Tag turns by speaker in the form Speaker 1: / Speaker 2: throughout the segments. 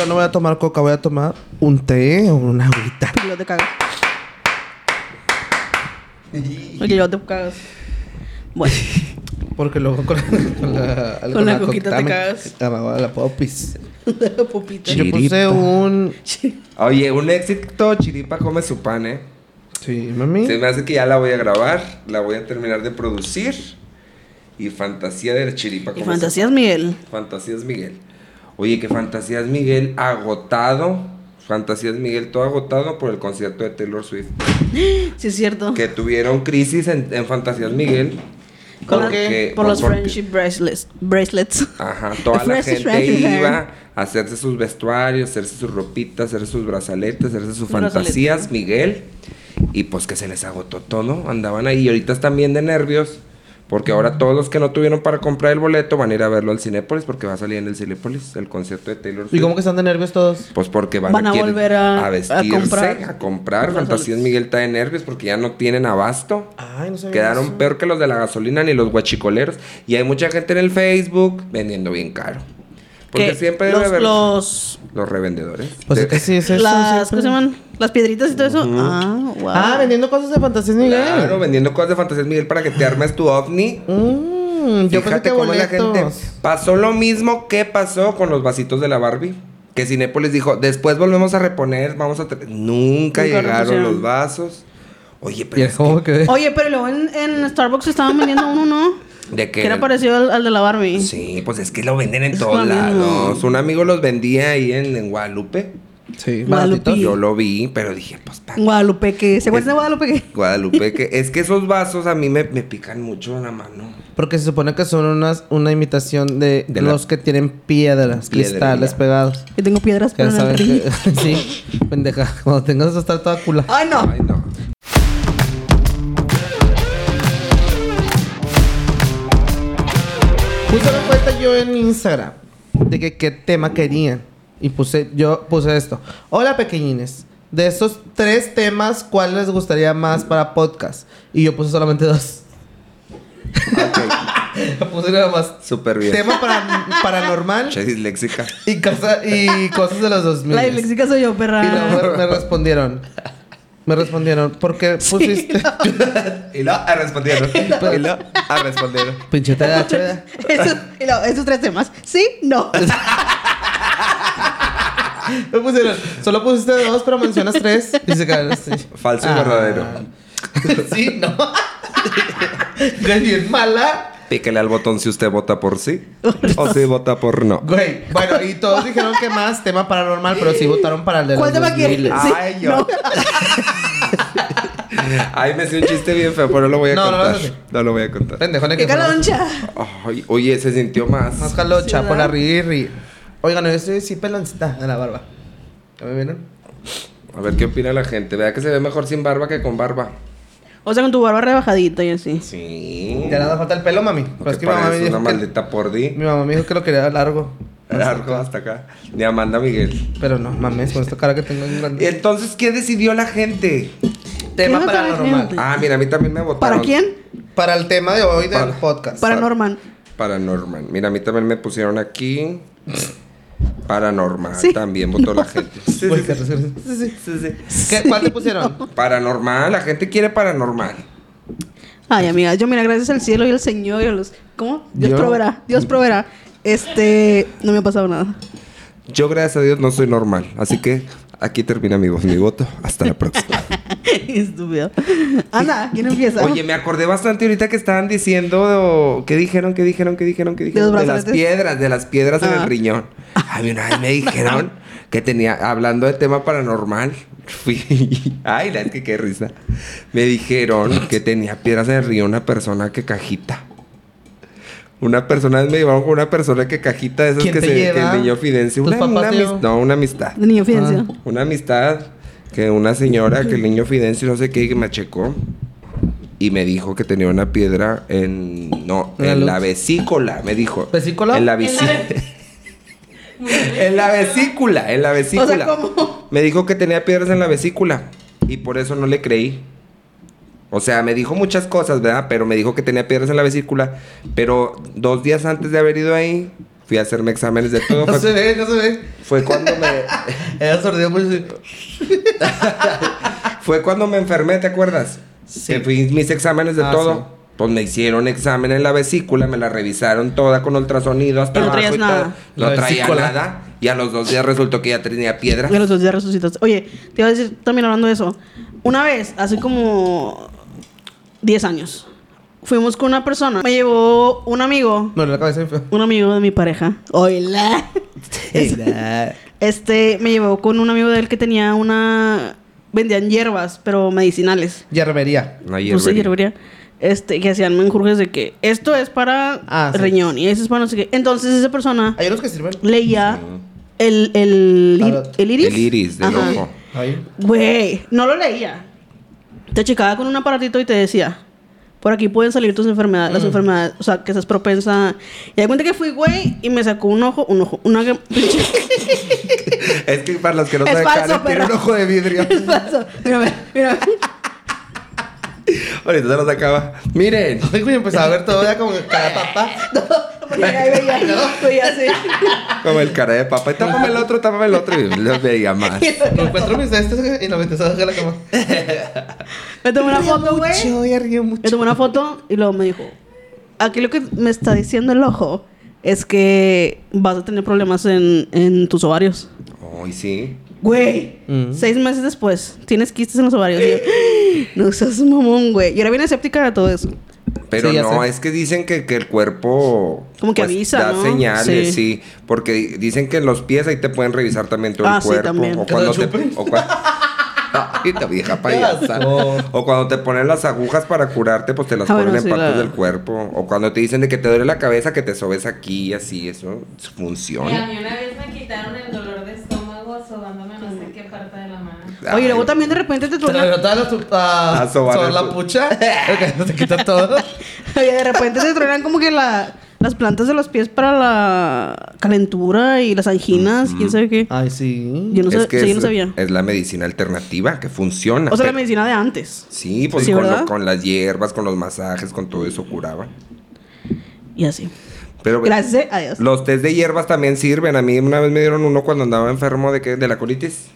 Speaker 1: yo no voy a tomar coca, voy a tomar un té o una agüita.
Speaker 2: Y luego te cagas. Luego te cagas. Bueno,
Speaker 1: Porque luego con, con la,
Speaker 2: Con la coquita te
Speaker 1: me
Speaker 2: cagas.
Speaker 1: cagaba la popis.
Speaker 2: pupita.
Speaker 1: Yo puse un...
Speaker 3: Oye, un éxito, Chiripa come su pan, ¿eh?
Speaker 1: Sí, mami.
Speaker 3: Se me hace que ya la voy a grabar, la voy a terminar de producir. Y Fantasía de Chiripa
Speaker 2: Y fantasías, Miguel.
Speaker 3: Fantasías Miguel. Oye, que Fantasías Miguel agotado. Fantasías Miguel todo agotado por el concierto de Taylor Swift.
Speaker 2: Sí, es cierto.
Speaker 3: Que tuvieron crisis en, en Fantasías Miguel.
Speaker 2: Con la-
Speaker 3: porque-
Speaker 2: por los
Speaker 3: porque-
Speaker 2: friendship bracelets. bracelets.
Speaker 3: Ajá, toda la gente iba a hacerse sus vestuarios, hacerse sus ropitas, hacerse sus brazaletes, hacerse sus fantasías, Miguel. Y pues que se les agotó todo, andaban ahí. Y ahorita están bien de nervios, porque ahora todos los que no tuvieron para comprar el boleto van a ir a verlo al Cinépolis, porque va a salir en el Cinépolis el concierto de Taylor Swift.
Speaker 1: ¿Y cómo que están de nervios todos?
Speaker 3: Pues porque van,
Speaker 2: Van a volver a- a
Speaker 3: vestirse,
Speaker 2: comprar.
Speaker 3: a comprar. Fantasías. Miguel está de nervios porque ya no tienen abasto.
Speaker 1: Ay, no sabía
Speaker 3: Quedaron
Speaker 1: eso.
Speaker 3: peor que los de la gasolina ni los guachicoleros. Y hay mucha gente en el Facebook vendiendo bien caro. Porque
Speaker 2: Que
Speaker 3: siempre debe
Speaker 2: los,
Speaker 3: haber
Speaker 2: los,
Speaker 3: los revendedores.
Speaker 1: Pues
Speaker 3: De-
Speaker 1: es que sí es eso.
Speaker 2: las. ¿cómo se llaman? Las piedritas y todo eso. Ah, wow.
Speaker 1: Ah, vendiendo cosas de fantasías Miguel.
Speaker 3: Claro, vendiendo cosas de fantasías Miguel para que te armes tu ovni.
Speaker 1: Mm, yo pensé
Speaker 3: Fíjate
Speaker 1: que
Speaker 3: cómo la gente. Pasó lo mismo que pasó con los vasitos de la Barbie. Que Cinépolis dijo, después volvemos a reponer, vamos a... tra-". Nunca
Speaker 2: Nunca
Speaker 3: llegaron los vasos. Oye, pero
Speaker 1: es que...
Speaker 2: Oye, pero luego en, en Starbucks estaban vendiendo uno, ¿no?
Speaker 3: Que- ¿De qué?
Speaker 2: Que era parecido al, al de la Barbie.
Speaker 3: Sí, pues es que lo venden en
Speaker 2: Es
Speaker 3: todos lados. Un amigo los vendía ahí en, en Guadalupe.
Speaker 1: Sí,
Speaker 2: Guadalupe.
Speaker 3: Yo lo vi, pero dije, pues, pa-
Speaker 2: Guadalupe, que ¿se acuerdan de Guadalupe que?
Speaker 3: Guadalupe, que es que esos vasos a mí me, me pican mucho en la mano.
Speaker 1: Porque se supone que son unas, una imitación de,
Speaker 3: De la-
Speaker 1: los que tienen piedras, cristales pegados.
Speaker 2: Que tengo piedras
Speaker 1: Que
Speaker 2: pero
Speaker 1: que... sí, pendeja. Cuando tengas eso estar toda cula.
Speaker 2: Ay, no.
Speaker 3: Ay, no.
Speaker 1: Yo en Instagram de que qué tema querían. Y puse, yo puse esto. Hola pequeñines. De estos tres temas, ¿cuál les gustaría más para podcast? Y yo puse solamente dos. puse nada más.
Speaker 3: Súper bien.
Speaker 1: Tema para, paranormal
Speaker 3: Che disléxica.
Speaker 1: y, cosa- y cosas de los 2000.
Speaker 2: La disléxica soy yo,
Speaker 1: Y
Speaker 2: perra.
Speaker 1: luego me, me respondieron. Me respondieron, ¿por qué pusiste?
Speaker 3: Y lo ah, respondieron. Y lo ah, respondieron.
Speaker 1: Pinche TDAH.
Speaker 2: Eso- y luego, esos tres temas. ¿Sí? No.
Speaker 1: Me pusieron, solo pusiste dos, pero mencionas tres. Y se quedaron así.
Speaker 3: Falso y
Speaker 1: Ah.
Speaker 3: verdadero.
Speaker 1: sí, no. Güey, bien mala.
Speaker 3: Píquele al botón si usted vota por sí o si vota por no.
Speaker 1: Güey, bueno, y todos dijeron que más tema paranormal, pero sí votaron para el de
Speaker 2: ¿Cuál
Speaker 1: los
Speaker 2: tema quieres?
Speaker 1: 2000.
Speaker 2: Sí,
Speaker 3: Ay, yo.
Speaker 2: no.
Speaker 3: Ay, me hice un chiste bien feo, pero no lo voy a
Speaker 1: No, no
Speaker 3: contar.
Speaker 1: a hacer.
Speaker 3: No lo voy a contar.
Speaker 1: Pendejo,
Speaker 2: ¡Qué caloncha!
Speaker 3: Ay, oye, se sintió más.
Speaker 1: Más jalocha
Speaker 2: Sí,
Speaker 1: por la
Speaker 2: ¿verdad?
Speaker 1: rir y rir. Oigan, yo estoy así peloncita de la barba. ¿Ya me vieron?
Speaker 3: A ver qué opina la gente. Vea que se ve mejor sin barba que con barba.
Speaker 2: O sea, con tu barba rebajadita y así.
Speaker 3: Sí.
Speaker 1: Ya nada falta el pelo, mami. Pero es
Speaker 3: que
Speaker 1: mi mamá me
Speaker 3: parece una
Speaker 1: dijo que...
Speaker 3: maldita por di.
Speaker 1: Mi mamá me dijo que lo quería largo.
Speaker 3: Largo hasta acá. De Amanda Miguel.
Speaker 1: Pero no, mames, con esta cara que tengo en
Speaker 3: Y
Speaker 1: grande.
Speaker 3: entonces, ¿qué decidió la gente?
Speaker 1: Tema
Speaker 2: ¿Qué otra
Speaker 1: paranormal.
Speaker 3: Ah, mira, a mí también me votaron.
Speaker 2: ¿Para quién?
Speaker 1: Para el tema de hoy del
Speaker 3: Para-
Speaker 1: podcast.
Speaker 2: Para Norman.
Speaker 3: Paranormal. Mira, a mí también me pusieron aquí. Paranormal.
Speaker 2: Sí.
Speaker 3: También votó la gente. Sí,
Speaker 1: Uy,
Speaker 3: sí,
Speaker 1: qué
Speaker 3: sí.
Speaker 1: risa.
Speaker 3: Sí, sí, sí.
Speaker 1: ¿Qué- ¿Cuál te pusieron?
Speaker 3: Paranormal. La gente quiere paranormal.
Speaker 2: Ay, amiga, yo mira, gracias al cielo y al Señor y a los... ¿Cómo? Dios
Speaker 1: Yo-
Speaker 2: proveerá, Dios proveerá. Este, no me ha pasado nada.
Speaker 3: Yo, gracias a Dios, no soy normal. Así que aquí termina mi voz, mi voto. Hasta la próxima.
Speaker 2: Estúpido. Anda, ¿quién empieza?
Speaker 3: Oye, me acordé bastante ahorita que estaban diciendo. ¿Qué dijeron? ¿Qué dijeron? ¿Qué dijeron? ¿Qué dijeron? De las piedras, de las piedras en
Speaker 2: Ah.
Speaker 3: el riñón. A mí una vez me dijeron que tenía, hablando de tema paranormal, fui. Ay, la es que qué risa. Me dijeron que tenía piedras en el riñón una persona que cajita. Una persona me llevaron con una persona que cajita de esas
Speaker 1: ¿Quién
Speaker 3: que se que el niño Fidencio.
Speaker 1: ¿Tus
Speaker 3: Una, una no, una amistad.
Speaker 2: De niño Fidencio.
Speaker 1: Ah.
Speaker 3: Una amistad que una señora, que el niño Fidencio, no sé qué, que me checó y me dijo que tenía una piedra en. No,
Speaker 1: ¿En la
Speaker 3: vesícula, me dijo.
Speaker 1: ¿Vesícula?
Speaker 3: En la vesícula. en la vesícula, en la vesícula.
Speaker 2: ¿cómo?
Speaker 3: Me dijo que tenía piedras en la vesícula y por eso no le creí. O sea, me dijo muchas cosas, ¿verdad? Pero me dijo que tenía piedras en la vesícula. Pero dos días antes de haber ido ahí, Fui a hacerme exámenes de todo.
Speaker 1: No
Speaker 3: Fue,
Speaker 1: se ve, no se ve.
Speaker 3: fue cuando me
Speaker 1: Era sordido mucho. así.
Speaker 3: fue cuando me enfermé, ¿te acuerdas?
Speaker 1: Sí.
Speaker 3: Que fui mis exámenes de
Speaker 1: Ah,
Speaker 3: todo.
Speaker 1: sí.
Speaker 3: Pues me hicieron examen en la vesícula, me la revisaron toda con ultrasonido hasta
Speaker 2: no
Speaker 3: abajo y todo. No
Speaker 1: La
Speaker 3: traía
Speaker 1: vesícula.
Speaker 3: nada. Y a los dos días resultó que ya tenía piedra.
Speaker 2: Y a los dos días resucitaste. Oye, te iba a decir también hablando de eso. Una vez, hace como 10 años, fuimos con una persona. Me llevó un amigo,
Speaker 1: No, la cabeza
Speaker 2: un amigo de mi pareja. Hola. Este, me llevó con un amigo de él que tenía una... Vendían hierbas, pero medicinales.
Speaker 1: Yerbería.
Speaker 3: Una
Speaker 2: No sé,
Speaker 3: hierbería.
Speaker 2: hierbería. Este, que hacían menjurjes de que esto es para
Speaker 1: Ah, sí.
Speaker 2: riñón y eso es para no sé qué. Entonces esa persona
Speaker 1: Hay unos que sirven.
Speaker 2: leía el, el, el iris.
Speaker 3: El iris del ojo.
Speaker 2: Güey, no lo leía. Te checaba con un aparatito y te decía, por aquí pueden salir tus enfermedades,
Speaker 1: Mm.
Speaker 2: las enfermedades, o sea, que estás propensa. Y de cuenta que fui, güey, y me sacó un ojo, un ojo, una...
Speaker 3: Es que para los que no
Speaker 2: Es
Speaker 3: saben,
Speaker 2: falso,
Speaker 3: Karen tiene un ojo de vidrio.
Speaker 2: es falso. Mírame, mírame.
Speaker 3: Ahorita se los acaba. Miren.
Speaker 1: Ay, güey, empezaba a ver todo ya como cada papá.
Speaker 2: Porque ahí veía, así.
Speaker 3: Como el cara de papa. Y tápame el otro, tápame el otro. Y los veía más.
Speaker 1: Me encuentro mis estos y no me te sabes la cama.
Speaker 2: Me tomé una foto, güey. Me tomé una foto y luego me dijo, aquí lo que me está diciendo el ojo es que vas a tener problemas en, en tus ovarios.
Speaker 3: Ay, sí.
Speaker 2: Güey,
Speaker 1: Mm.
Speaker 2: seis meses después, tienes quistes en los ovarios. Y yo, no seas mamón, güey. Yo era bien escéptica de todo eso.
Speaker 3: Pero
Speaker 1: Sí,
Speaker 3: no,
Speaker 1: sé.
Speaker 3: es que dicen que, que el cuerpo pues,
Speaker 2: Como que avisa,
Speaker 3: da
Speaker 2: ¿no?
Speaker 3: señales,
Speaker 2: Sí.
Speaker 3: sí. Porque dicen que en los pies ahí te pueden revisar también todo
Speaker 2: Ah,
Speaker 3: el
Speaker 2: sí,
Speaker 3: cuerpo.
Speaker 2: también.
Speaker 3: O
Speaker 1: ¿Que
Speaker 3: cuando
Speaker 1: te?
Speaker 3: O cuando... Ay, la vieja payasa. O cuando te ponen las agujas para curarte, pues te las
Speaker 2: Ah,
Speaker 3: ponen
Speaker 2: bueno,
Speaker 3: en
Speaker 2: sí,
Speaker 3: partes
Speaker 2: la-
Speaker 3: del cuerpo. O cuando te dicen de que te duele la cabeza, que te sobes aquí y así, eso
Speaker 4: Y a
Speaker 3: funciona.
Speaker 4: mí una vez me quitaron el dolor de estómago sobándome no sé qué parte de la mano.
Speaker 2: Oye, luego también de repente te
Speaker 1: Te
Speaker 2: truena.
Speaker 1: notas a,
Speaker 3: A sobar
Speaker 1: sobar
Speaker 3: el
Speaker 1: la
Speaker 3: pu-
Speaker 1: pucha. Te quita todo.
Speaker 2: Oye, de repente te truenan como que la, las plantas de los pies para la calentura y las anginas, quién sabe qué.
Speaker 1: Ay, sí.
Speaker 2: Yo no,
Speaker 3: es
Speaker 2: sab-
Speaker 3: que
Speaker 2: sí, yo
Speaker 3: es,
Speaker 2: no sabía.
Speaker 3: es la medicina alternativa que funciona.
Speaker 2: O sea, la medicina de antes.
Speaker 3: Sí, pues
Speaker 2: Sí,
Speaker 3: con, con las hierbas, con los masajes, con todo eso curaba.
Speaker 2: Y así.
Speaker 3: Pero
Speaker 2: Gracias, eh. Adiós.
Speaker 3: los test de hierbas también sirven. A mí una vez me dieron uno cuando andaba enfermo de, que, de la colitis.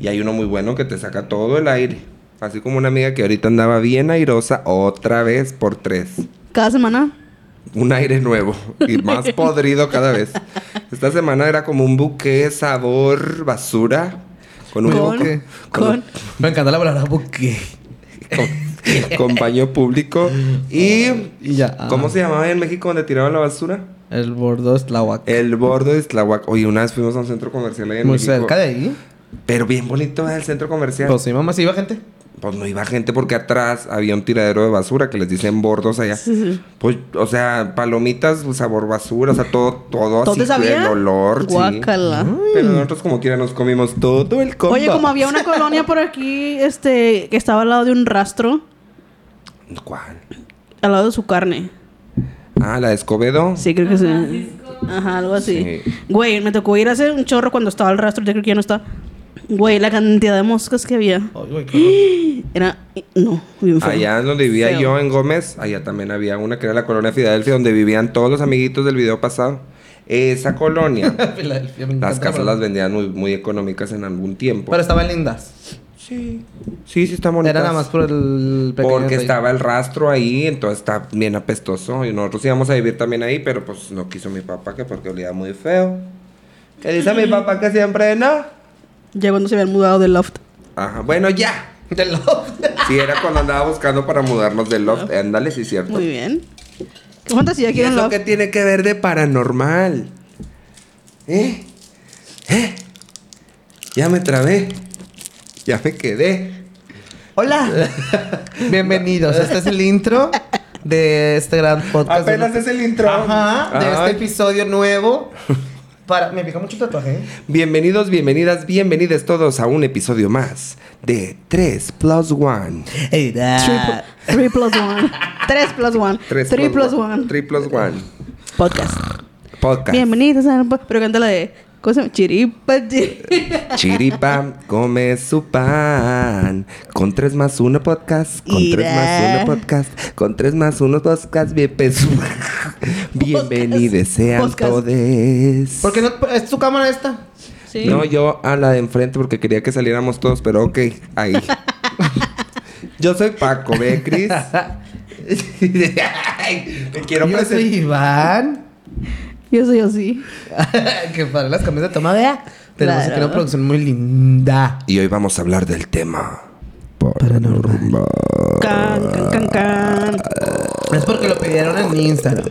Speaker 3: Y hay uno muy bueno que te saca todo el aire. Así como una amiga que ahorita andaba bien airosa otra vez por tres.
Speaker 2: Cada semana.
Speaker 3: Un aire nuevo y más podrido cada vez. Esta semana era como un buque sabor basura. Con un
Speaker 2: Con-
Speaker 3: buque-
Speaker 2: con-
Speaker 1: Me encanta la palabra buque.
Speaker 3: con, baño público. Y
Speaker 1: Y ya. ah.
Speaker 3: ¿Cómo se llamaba en México donde tiraban la basura?
Speaker 1: El bordo es Tláhuac.
Speaker 3: El bordo de Tláhuac. Oye, una vez fuimos a un centro comercial ahí en
Speaker 1: Muy
Speaker 3: México.
Speaker 1: cerca de ahí.
Speaker 3: Pero bien bonito el centro comercial.
Speaker 1: Pues
Speaker 3: Pues,
Speaker 1: sí, mamá, sí iba gente.
Speaker 3: no iba gente porque atrás había un tiradero de basura que les dicen bordos allá.
Speaker 2: Sí, sí.
Speaker 3: Pues, o sea, palomitas, sabor basura, o sea, todo, todo,
Speaker 2: ¿Todo
Speaker 3: así.
Speaker 2: sabía?
Speaker 3: El olor, sí.
Speaker 2: Guácala.
Speaker 3: Pero nosotros como quiera nos comimos todo el combo.
Speaker 2: Oye, como había una colonia por aquí, este, que estaba al lado de un rastro,
Speaker 3: ¿Cuál?
Speaker 2: al lado de su carne.
Speaker 3: Ah, la de Escobedo.
Speaker 2: Sí, creo que sí. Ajá, algo así.
Speaker 3: Sí.
Speaker 2: Güey, me tocó ir a hacer un chorro cuando estaba el rastro, ya creo que ya no está. Güey, la cantidad de moscas que había.
Speaker 1: Ay, güey, qué
Speaker 2: Era. No, bien feo.
Speaker 3: Allá donde vivía
Speaker 2: Feo.
Speaker 3: yo en Gómez, allá también había una que era la colonia Filadelfia, donde vivían todos los amiguitos del video pasado. Esa colonia, las casas las vendían muy, muy económicas en algún tiempo.
Speaker 1: Pero estaban lindas.
Speaker 3: Sí, sí, sí está bonita.
Speaker 1: Era nada más por el pequeño
Speaker 3: Porque estaba el rastro ahí, entonces está bien apestoso. Y nosotros íbamos a vivir también ahí, pero pues no quiso mi papá, que porque olía muy feo. ¿Qué dice mi papá que siempre no?
Speaker 2: Ya cuando se habían mudado del loft.
Speaker 3: Ajá, bueno, ya.
Speaker 1: De love.
Speaker 3: Sí, era cuando andaba buscando para mudarnos del loft. Ándale, sí, cierto.
Speaker 2: Muy bien. ¿Qué fantasía
Speaker 3: ¿Y
Speaker 2: quieren loft?
Speaker 3: qué tiene que ver de paranormal? ¿Eh? ¿Eh? Ya me trabé. Ya me quedé.
Speaker 1: Hola. Bienvenidos. Este es el intro de este gran podcast.
Speaker 3: Apenas es el intro.
Speaker 1: Ajá. De
Speaker 3: Ay.
Speaker 1: este episodio nuevo. Para... Me pica mucho el tatuaje. ¿eh?
Speaker 3: Bienvenidos, bienvenidas, bienvenidos todos a un episodio más de 3 plus 1.
Speaker 2: Three, pl- three plus one. Tres plus one.
Speaker 3: 3
Speaker 2: Three plus one.
Speaker 3: 3 plus 1.
Speaker 2: Podcast.
Speaker 3: Podcast.
Speaker 2: Bienvenidos po- Pero canta la de ¿Cómo se llama? Chiripa, chiripa.
Speaker 3: Chiripa come su pan. Con 3 más 1 podcast. Con 3 más. 1 podcast. Con 3 más 1 podcast. Bien, Bienvenidos sean todos.
Speaker 1: ¿Por qué no? ¿Es tu cámara esta?
Speaker 2: Sí.
Speaker 3: No, yo a la de enfrente porque quería que saliéramos todos, pero ok, ahí. yo soy Paco, ¿ve, Cris? Me quiero
Speaker 1: Yo soy
Speaker 3: presentar.
Speaker 1: Iván.
Speaker 2: Yo soy así.
Speaker 1: que para las camisas de toma, vea. Tenemos
Speaker 2: Claro.
Speaker 1: aquí una producción muy linda.
Speaker 3: Y hoy vamos a hablar del tema
Speaker 1: Paranormal.
Speaker 2: Can, can, can, can.
Speaker 1: Es porque lo pidieron en mi Instagram.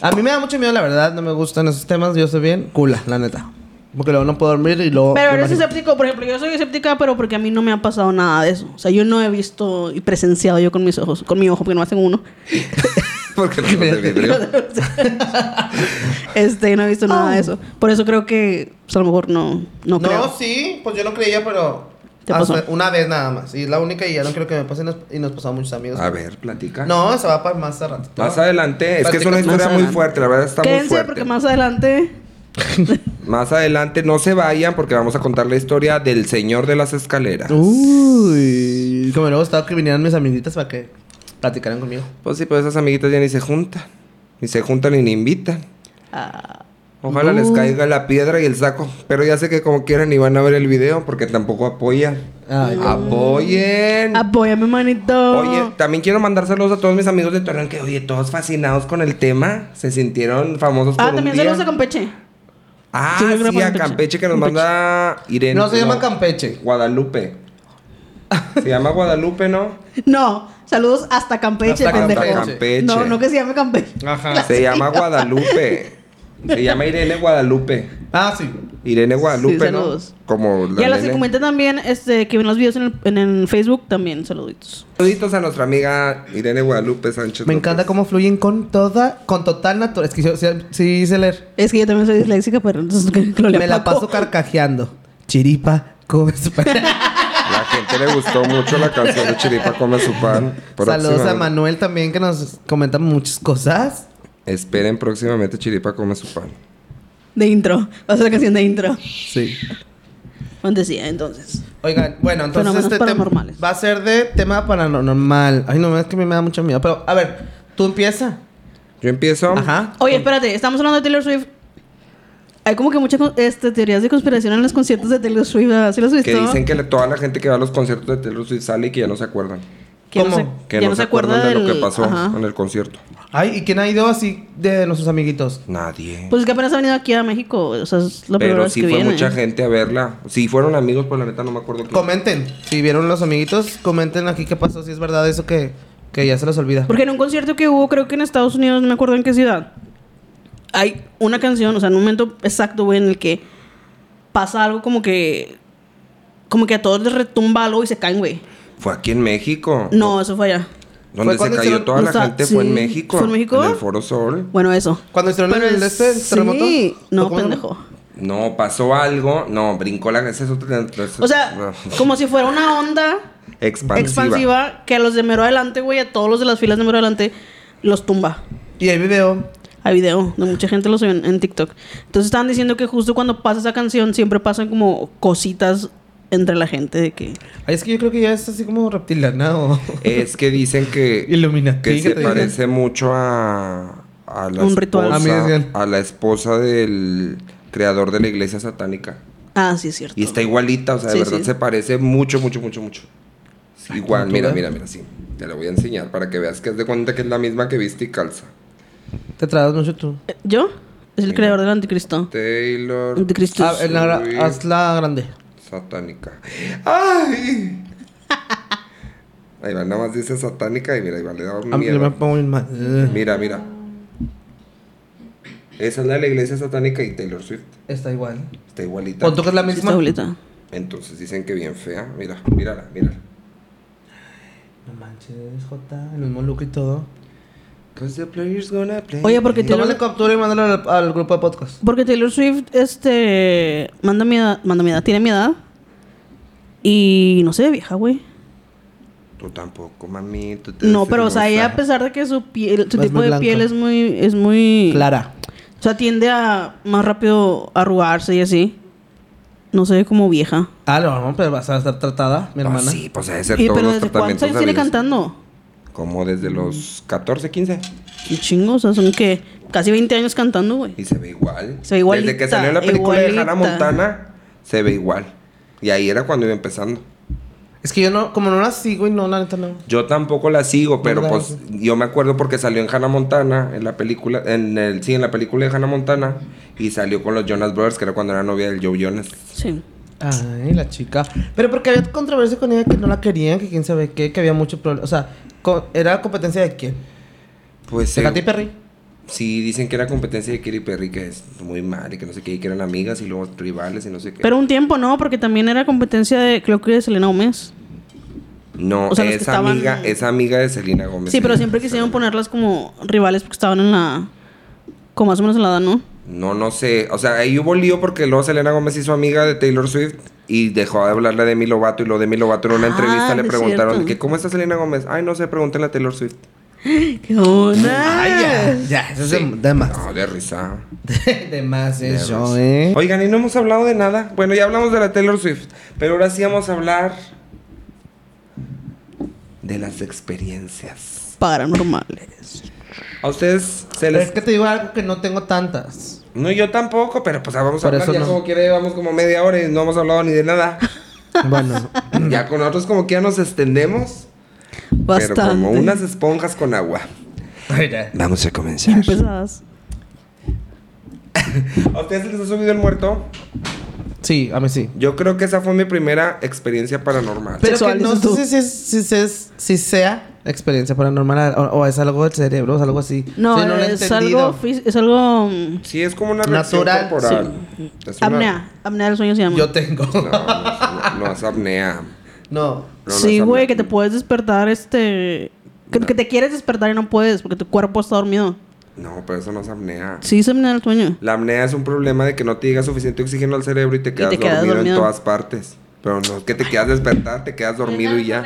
Speaker 1: A mí me da mucho miedo, la verdad. No me gustan esos temas. Yo soy bien cula, la neta. Porque luego no puedo dormir y luego...
Speaker 2: Pero
Speaker 1: me
Speaker 2: eres escéptico, por ejemplo, yo soy escéptica, pero porque a mí no me ha pasado nada de eso. O sea, yo no he visto y presenciado yo con mis ojos, con mi ojo, porque no tengo uno.
Speaker 3: Porque no de vidrio.
Speaker 2: este, no he visto nada de eso. Por eso creo que pues, a lo mejor no, no,
Speaker 1: No, sí, pues yo no creía, pero...
Speaker 2: ¿Te
Speaker 1: hasta
Speaker 2: pasó?
Speaker 1: Una vez nada más. Y es la única y ya no creo que me pase y nos, y nos muchos amigos.
Speaker 3: A ver, platica.
Speaker 1: No, se va para más a ratito.
Speaker 3: Más adelante, es que es una historia muy
Speaker 2: adelante.
Speaker 3: fuerte, la verdad está muy
Speaker 2: Quédense
Speaker 3: fuerte.
Speaker 2: porque más adelante.
Speaker 3: Más adelante, no se vayan porque vamos a contar la historia del señor de las escaleras.
Speaker 1: Uy. Como luego estaba que vinieran mis amiguitas para que platicaran conmigo.
Speaker 3: Pues sí, pues esas amiguitas ya ni se juntan. Ni se juntan ni ni invitan.
Speaker 2: ah,
Speaker 3: Ojalá les caiga la piedra y el saco. Pero ya sé que como quieran ni van a ver el video porque tampoco apoyan.
Speaker 1: Ay,
Speaker 3: Apoyen.
Speaker 2: apóyame, manito.
Speaker 3: Oye, también quiero mandar saludos a todos mis amigos de Torreón que, oye, todos fascinados con el tema. Se sintieron famosos por
Speaker 2: Ah,
Speaker 3: un
Speaker 2: también
Speaker 3: día.
Speaker 2: saludos a Campeche.
Speaker 3: Ah,
Speaker 2: Sí,
Speaker 3: a
Speaker 2: Campeche.
Speaker 3: Campeche que nos
Speaker 2: Campeche.
Speaker 3: manda Irene.
Speaker 1: No, se llama Campeche.
Speaker 3: Guadalupe. Se llama Guadalupe, ¿no?
Speaker 2: No, saludos hasta Campeche,
Speaker 1: Hasta
Speaker 2: pendejo.
Speaker 3: Campeche.
Speaker 2: No, no que se llame Campeche.
Speaker 1: Ajá.
Speaker 3: Se llama Guadalupe. Se llama Irene Guadalupe.
Speaker 1: Ah, sí.
Speaker 3: Irene Guadalupe,
Speaker 2: Sí,
Speaker 3: ¿no?
Speaker 2: saludos.
Speaker 3: Como la
Speaker 2: y a las que también, este, que ven los videos en el, en el Facebook, también saluditos.
Speaker 3: Saluditos a nuestra amiga Irene Guadalupe Sánchez.
Speaker 1: Me
Speaker 3: López.
Speaker 1: encanta cómo fluyen con toda, con total naturaleza. Es que yo sí, sí leer.
Speaker 2: Es que yo también soy disléxica, pero entonces lo
Speaker 1: Me la paso carcajeando. Chiripa, come
Speaker 3: gente le gustó mucho la canción de Chiripa Come Su Pan.
Speaker 1: Saludos a Manuel también que nos comenta muchas cosas.
Speaker 3: Esperen próximamente Chiripa Come Su Pan.
Speaker 2: De intro. Va a ser la canción de intro.
Speaker 1: Sí.
Speaker 2: Decía, entonces.
Speaker 1: Oigan, bueno, entonces
Speaker 2: Fenómenos
Speaker 1: este tema
Speaker 2: paranormales.
Speaker 1: va a ser de tema paranormal. Ay, no, es que a mí me da mucho miedo. Pero, a ver, tú empieza.
Speaker 3: Yo empiezo.
Speaker 1: Ajá.
Speaker 2: Oye, espérate, estamos hablando de Taylor Swift. Hay como que muchas este, teorías de conspiración en los conciertos de Taylor Swift. ¿Sí los?
Speaker 3: Que dicen que toda la gente que va a los conciertos de Taylor Swift sale y que ya no se acuerdan.
Speaker 2: Que no
Speaker 1: ¿Cómo?
Speaker 2: se,
Speaker 3: Que no, se acuerdan de lo que
Speaker 2: del-
Speaker 3: pasó
Speaker 2: Ajá.
Speaker 3: en el concierto.
Speaker 1: Ay, ¿y quién ha ido así de nuestros amiguitos?
Speaker 3: Nadie.
Speaker 2: Pues es que apenas ha venido aquí a México. O sea, es la primera
Speaker 3: Pero
Speaker 2: vez
Speaker 3: sí
Speaker 2: que
Speaker 3: fue
Speaker 2: viene.
Speaker 3: mucha gente a verla. Si fueron amigos, pues la neta no me acuerdo quién.
Speaker 1: Comenten. Si vieron los amiguitos, comenten aquí qué pasó. Si es verdad eso que, que ya se les olvida.
Speaker 2: Porque en un concierto que hubo, creo que en Estados Unidos, no me acuerdo en qué ciudad, hay una canción, o sea, en un momento exacto, güey, en el que pasa algo como que. Como que a todos les retumba algo y se caen, güey.
Speaker 3: Fue aquí en México.
Speaker 2: No, eso fue allá.
Speaker 3: Donde
Speaker 1: Fue
Speaker 3: se cayó
Speaker 1: hicieron-
Speaker 3: toda la
Speaker 2: o sea,
Speaker 3: gente fue en
Speaker 2: sí.
Speaker 3: México.
Speaker 2: ¿Fue en México?
Speaker 3: En el Foro Sol.
Speaker 2: Bueno, eso.
Speaker 1: Cuando hicieron
Speaker 2: Pero
Speaker 1: el, este
Speaker 2: sí,
Speaker 1: terremoto.
Speaker 2: No,
Speaker 1: ¿O cómo se
Speaker 2: pendejo.
Speaker 3: No, pasó algo. No, brincó la... ese es otro-
Speaker 2: O sea, como si fuera una onda
Speaker 3: Expansiva.
Speaker 2: expansiva que a los de mero adelante, güey, a todos los de las filas de mero adelante, los tumba.
Speaker 1: Y el video.
Speaker 2: Hay video de mucha gente lo subió en, en TikTok. Entonces estaban diciendo que justo cuando pasa esa canción siempre pasan como cositas entre la gente de que...
Speaker 1: Ay, es que yo creo que ya es así como reptiliana o.
Speaker 3: Es que dicen que...
Speaker 1: Illuminati,
Speaker 3: Que
Speaker 1: ¿qué
Speaker 3: se
Speaker 1: dicen?
Speaker 3: parece mucho a... A la
Speaker 2: Un ritual.
Speaker 1: A mí
Speaker 3: esposa... A la esposa del creador de la iglesia satánica.
Speaker 2: Ah, sí, es cierto.
Speaker 3: Y está igualita, o sea, de verdad
Speaker 2: sí.
Speaker 3: se parece mucho, mucho, mucho, mucho. Igual,
Speaker 1: ¿tú
Speaker 3: mira, mira, mira, sí. Te la voy a enseñar para que veas que es de cuenta que es la misma que viste y calza.
Speaker 1: Te tragas mucho tú.
Speaker 2: Eh, ¿Yo? Es el creador del anticristo.
Speaker 3: Taylor
Speaker 2: Anticristo.
Speaker 1: Ah, en la grande.
Speaker 3: satánica. ¡Ay! Ahí va, nada más dice satánica y mira, ahí va, le da un
Speaker 1: A mí yo me
Speaker 3: miedo.
Speaker 1: pongo bien mal. Ugh.
Speaker 3: Mira, mira. Esa es la de la iglesia satánica y Taylor Swift.
Speaker 1: Está igual.
Speaker 3: Está igualita.
Speaker 1: Tú que es la
Speaker 2: Sí, está
Speaker 1: misma.
Speaker 2: abuelita.
Speaker 3: Entonces dicen que bien fea. Mira, mírala, mírala.
Speaker 1: No manches, Jota. El mismo look y todo.
Speaker 2: Oye, porque Taylor-
Speaker 1: Tómale captura y mándalo al, al grupo de podcast.
Speaker 2: Porque Taylor Swift, este... Manda mi edad, manda mi edad, tiene mi edad. Y no se ve vieja, güey.
Speaker 3: Tú tampoco, mami. tú te
Speaker 2: No, pero o sea, ella a pesar de que su piel, su tipo de
Speaker 1: blanca.
Speaker 2: piel es muy, es muy
Speaker 1: Clara.
Speaker 2: O sea, tiende a más rápido arrugarse y así. No se ve como vieja.
Speaker 1: Ah, no, pero vas a estar tratada, mi
Speaker 3: Ah,
Speaker 1: hermana.
Speaker 3: sí, pues debe ser
Speaker 2: ¿Y
Speaker 3: todos
Speaker 2: pero
Speaker 3: los
Speaker 2: desde cuántos años tiene cantando?
Speaker 3: Como desde los 14, 15.
Speaker 2: Un chingo, o sea, son que casi 20 años cantando, güey.
Speaker 3: Y se ve igual.
Speaker 2: Se ve igualita,
Speaker 3: Desde que salió en la película de Hannah. Montana, se ve igual. Y ahí era cuando iba empezando.
Speaker 1: Es que yo no, como no la sigo y no, la neta no.
Speaker 3: Yo tampoco la sigo, pero
Speaker 1: la
Speaker 3: pues yo me acuerdo porque salió en Hannah Montana, en la película, en el, sí, en la película de Hannah Montana, y salió con los Jonas Brothers, que era cuando era novia del Joe Jonas.
Speaker 2: Sí.
Speaker 1: Ay, la chica. Pero porque había controversia con ella que no la querían, que quién sabe qué, que había mucho problema. O sea, ¿era competencia de quién?
Speaker 3: Pues
Speaker 1: ¿De
Speaker 3: eh,
Speaker 1: Katy Perry?
Speaker 3: sí, dicen que era competencia de Katy Perry, que es muy mal, y que no sé qué, y que eran amigas y luego rivales y no sé qué.
Speaker 2: Pero un tiempo no, porque también era competencia de, creo que de Selena Gómez.
Speaker 3: no,
Speaker 2: o sea,
Speaker 3: es
Speaker 2: estaban-
Speaker 3: amiga, es amiga de Selena Gómez.
Speaker 2: Sí, pero siempre quisieron ponerlas como rivales porque estaban en la. como más o menos en la edad, ¿no?
Speaker 3: No, no sé. O sea, ahí hubo lío porque luego Selena Gómez hizo amiga de Taylor Swift y dejó de hablarle de Demi Lovato. Y lo de Demi Lovato en una
Speaker 2: Ah,
Speaker 3: entrevista le preguntaron que ¿cómo está Selena Gómez? Ay, no sé, pregúntenle a Taylor Swift.
Speaker 2: ¿Qué onda?
Speaker 1: Ay, ya, ya, eso es de, más.
Speaker 3: No, de risa.
Speaker 1: de más
Speaker 3: De
Speaker 1: eso,
Speaker 3: risa.
Speaker 1: ¿eh?
Speaker 3: Oigan, y no hemos hablado de nada. Bueno, ya hablamos de la Taylor Swift. Pero ahora sí vamos a hablar de las experiencias.
Speaker 2: Paranormales.
Speaker 3: A ustedes se
Speaker 1: Pero
Speaker 3: les...
Speaker 1: es que te digo algo que no tengo tantas.
Speaker 3: No, yo tampoco, pero pues vamos a
Speaker 1: Por
Speaker 3: hablar.
Speaker 1: eso
Speaker 3: Ya
Speaker 1: no.
Speaker 3: como quiera llevamos como media hora y no hemos hablado ni de nada.
Speaker 1: Bueno,
Speaker 3: ya con nosotros como que ya nos extendemos.
Speaker 2: Bastante.
Speaker 3: Pero como unas esponjas con agua.
Speaker 1: mira.
Speaker 3: Vamos a comenzar.
Speaker 2: Bien pesadas.
Speaker 3: ¿A ustedes se les ha subido el muerto?
Speaker 1: Sí, a mí sí.
Speaker 3: Yo creo que esa fue mi primera experiencia paranormal.
Speaker 1: Pero que no sé si, es, si, es- si sea experiencia paranormal o, o es algo del cerebro, o es algo así.
Speaker 2: No,
Speaker 1: Sí, lo he
Speaker 2: es, algo es algo. mm,
Speaker 3: Sí, es como una reacción
Speaker 1: Natural,
Speaker 3: corporal. Es una-
Speaker 2: Apnea. Apnea del sueño se llama.
Speaker 1: Yo tengo.
Speaker 3: No, no, es- no es apnea.
Speaker 1: no.
Speaker 3: No,
Speaker 2: sí, güey, que te puedes despertar, este. Que, que te quieres despertar y no puedes porque tu cuerpo está dormido.
Speaker 3: No, pero eso no es apnea.
Speaker 2: Sí, es apnea del sueño.
Speaker 3: La apnea es un problema de que no te llega suficiente oxígeno al cerebro y te quedas,
Speaker 2: te quedas
Speaker 3: dormido,
Speaker 2: dormido.
Speaker 3: en todas partes. Pero no es que te quedas despertar, te quedas dormido y ya.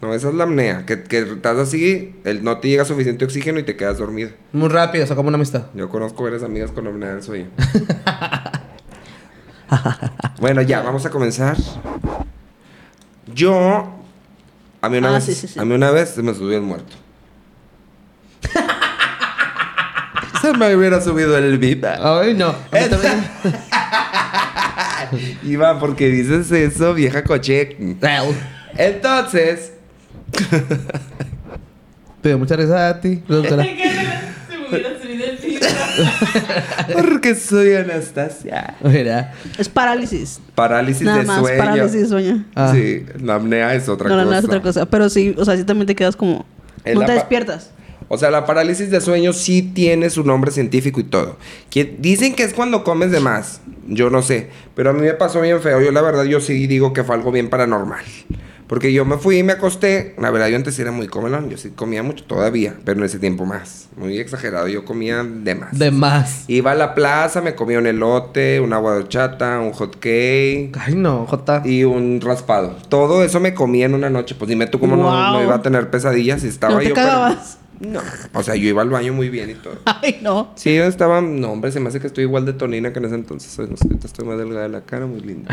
Speaker 3: No, esa es la apnea. Que, que estás así, el, no te llega suficiente oxígeno y te quedas dormido.
Speaker 1: Muy rápido, o sea, como una amistad.
Speaker 3: Yo conozco varias amigas con apnea del sueño. bueno, ya, vamos a comenzar. Yo, a mí una
Speaker 2: Ah,
Speaker 3: vez,
Speaker 2: sí, sí, sí.
Speaker 3: a mí una vez se me subió el muerto. se me hubiera subido el VIP.
Speaker 1: Ay, no.
Speaker 3: Iba, porque dices eso, vieja coche. Entonces,
Speaker 1: Pero muchas gracias a ti.
Speaker 3: porque soy Anastasia.
Speaker 1: Mira.
Speaker 2: Es parálisis.
Speaker 3: Parálisis
Speaker 2: Nada
Speaker 3: de
Speaker 2: más,
Speaker 3: sueño.
Speaker 2: parálisis de sueño.
Speaker 1: Ah.
Speaker 3: Sí, la apnea es otra
Speaker 2: no, no,
Speaker 3: cosa.
Speaker 2: no, es otra cosa. Pero sí, o sea, sí también te quedas como. No
Speaker 3: la
Speaker 2: te despiertas.
Speaker 3: O sea, la parálisis de sueño sí tiene su nombre científico y todo. Que dicen que es cuando comes de más. Yo no sé. Pero a mí me pasó bien feo. Yo la verdad, yo sí digo que fue algo bien paranormal. Porque yo me fui y me acosté. La verdad, yo antes era muy comelón. Yo sí comía mucho todavía. Pero en ese tiempo más. Muy exagerado. Yo comía de más.
Speaker 1: De más.
Speaker 3: Iba a la plaza, me comía un elote, un agua de horchata, un hot cake
Speaker 1: Ay, no, Jota.
Speaker 3: y un raspado. Todo eso me comía en una noche. Pues dime tú cómo no,
Speaker 2: Wow.
Speaker 3: no iba a tener pesadillas si estaba
Speaker 2: ¿No te
Speaker 3: yo. pero-
Speaker 2: cagabas?
Speaker 3: No. O sea, yo iba al baño muy bien y todo.
Speaker 2: Ay, no.
Speaker 3: Sí, yo estaba. No, hombre, se me hace que estoy igual de tonina que en ese entonces. No sé, estoy más delgada de la cara, muy linda.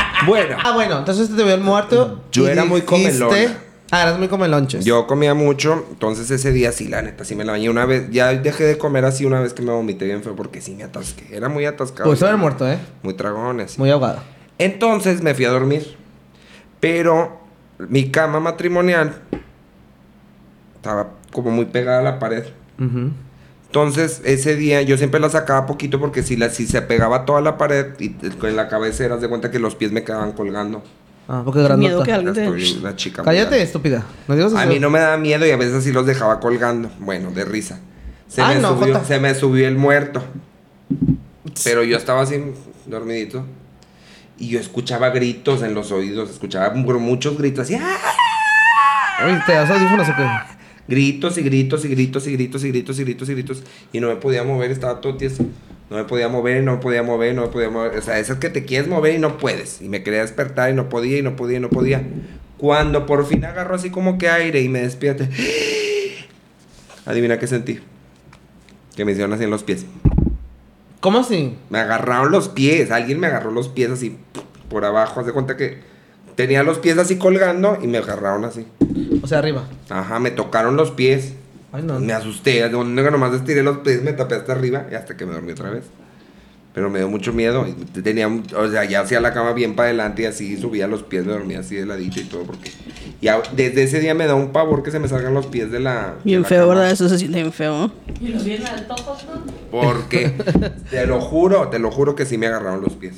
Speaker 3: bueno,
Speaker 1: Ah, bueno, entonces te vio el muerto.
Speaker 3: Yo
Speaker 1: y
Speaker 3: era muy comelona.
Speaker 1: Ah, eras muy comelonches.
Speaker 3: yo comía mucho. Entonces ese día sí, la neta, sí me la bañé una vez. Ya dejé de comer así una vez que me vomité bien feo porque sí me atasqué. Era muy atascado.
Speaker 1: Pues haber muerto, ¿eh?
Speaker 3: Muy tragones.
Speaker 1: Muy ahogado.
Speaker 3: Entonces me fui a dormir. Pero mi cama matrimonial estaba como muy pegada a la pared. Entonces, ese día yo siempre la sacaba poquito porque si, la, si se pegaba toda la pared y en la cabecera, de cuenta que los pies me quedaban colgando.
Speaker 1: Ah, porque
Speaker 2: miedo que alguien te.
Speaker 3: Una chica.
Speaker 1: Cállate, estúpida. No digas
Speaker 3: A mí no me daba miedo y a veces así los dejaba colgando. Bueno, de risa. Se,
Speaker 1: Ah,
Speaker 3: me,
Speaker 1: no,
Speaker 3: subió, se me subió el muerto. Pero yo estaba así, dormidito. Y yo escuchaba gritos en los oídos. Escuchaba muchos gritos así. ¡ah!
Speaker 1: Oye, ¿te das audífonos o qué?
Speaker 3: Gritos y gritos y gritos y gritos y gritos y gritos y gritos. Y no me podía mover, estaba todo tieso. No me podía mover, no me podía mover, no me podía mover. O sea, esas que te quieres mover y no puedes. Y me quería despertar y no podía y no podía y no podía. Cuando por fin agarro así como que aire y me despierte. Adivina qué sentí. Que me hicieron así en los pies.
Speaker 1: ¿Cómo así?
Speaker 3: Me agarraron los pies. Alguien me agarró los pies así por abajo. Haz de cuenta que tenía los pies así colgando y me agarraron así.
Speaker 1: O sea, arriba.
Speaker 3: Ajá, me tocaron los pies.
Speaker 1: Ay, no.
Speaker 3: Me asusté. de Nomás estiré los pies, me tapé hasta arriba y hasta que me dormí otra vez. Pero me dio mucho miedo. y Tenía, o sea, ya hacía la cama bien para adelante y así subía los pies, me dormía así de ladito y todo. Porque ya desde ese día me da un pavor que se me salgan los pies de la. de
Speaker 2: Bien
Speaker 3: la
Speaker 2: feo,
Speaker 3: cama.
Speaker 2: ¿verdad? Eso se siente bien feo.
Speaker 4: Y lo bien alto, Joto.
Speaker 3: Porque, te lo juro, te lo juro que sí me agarraron los pies.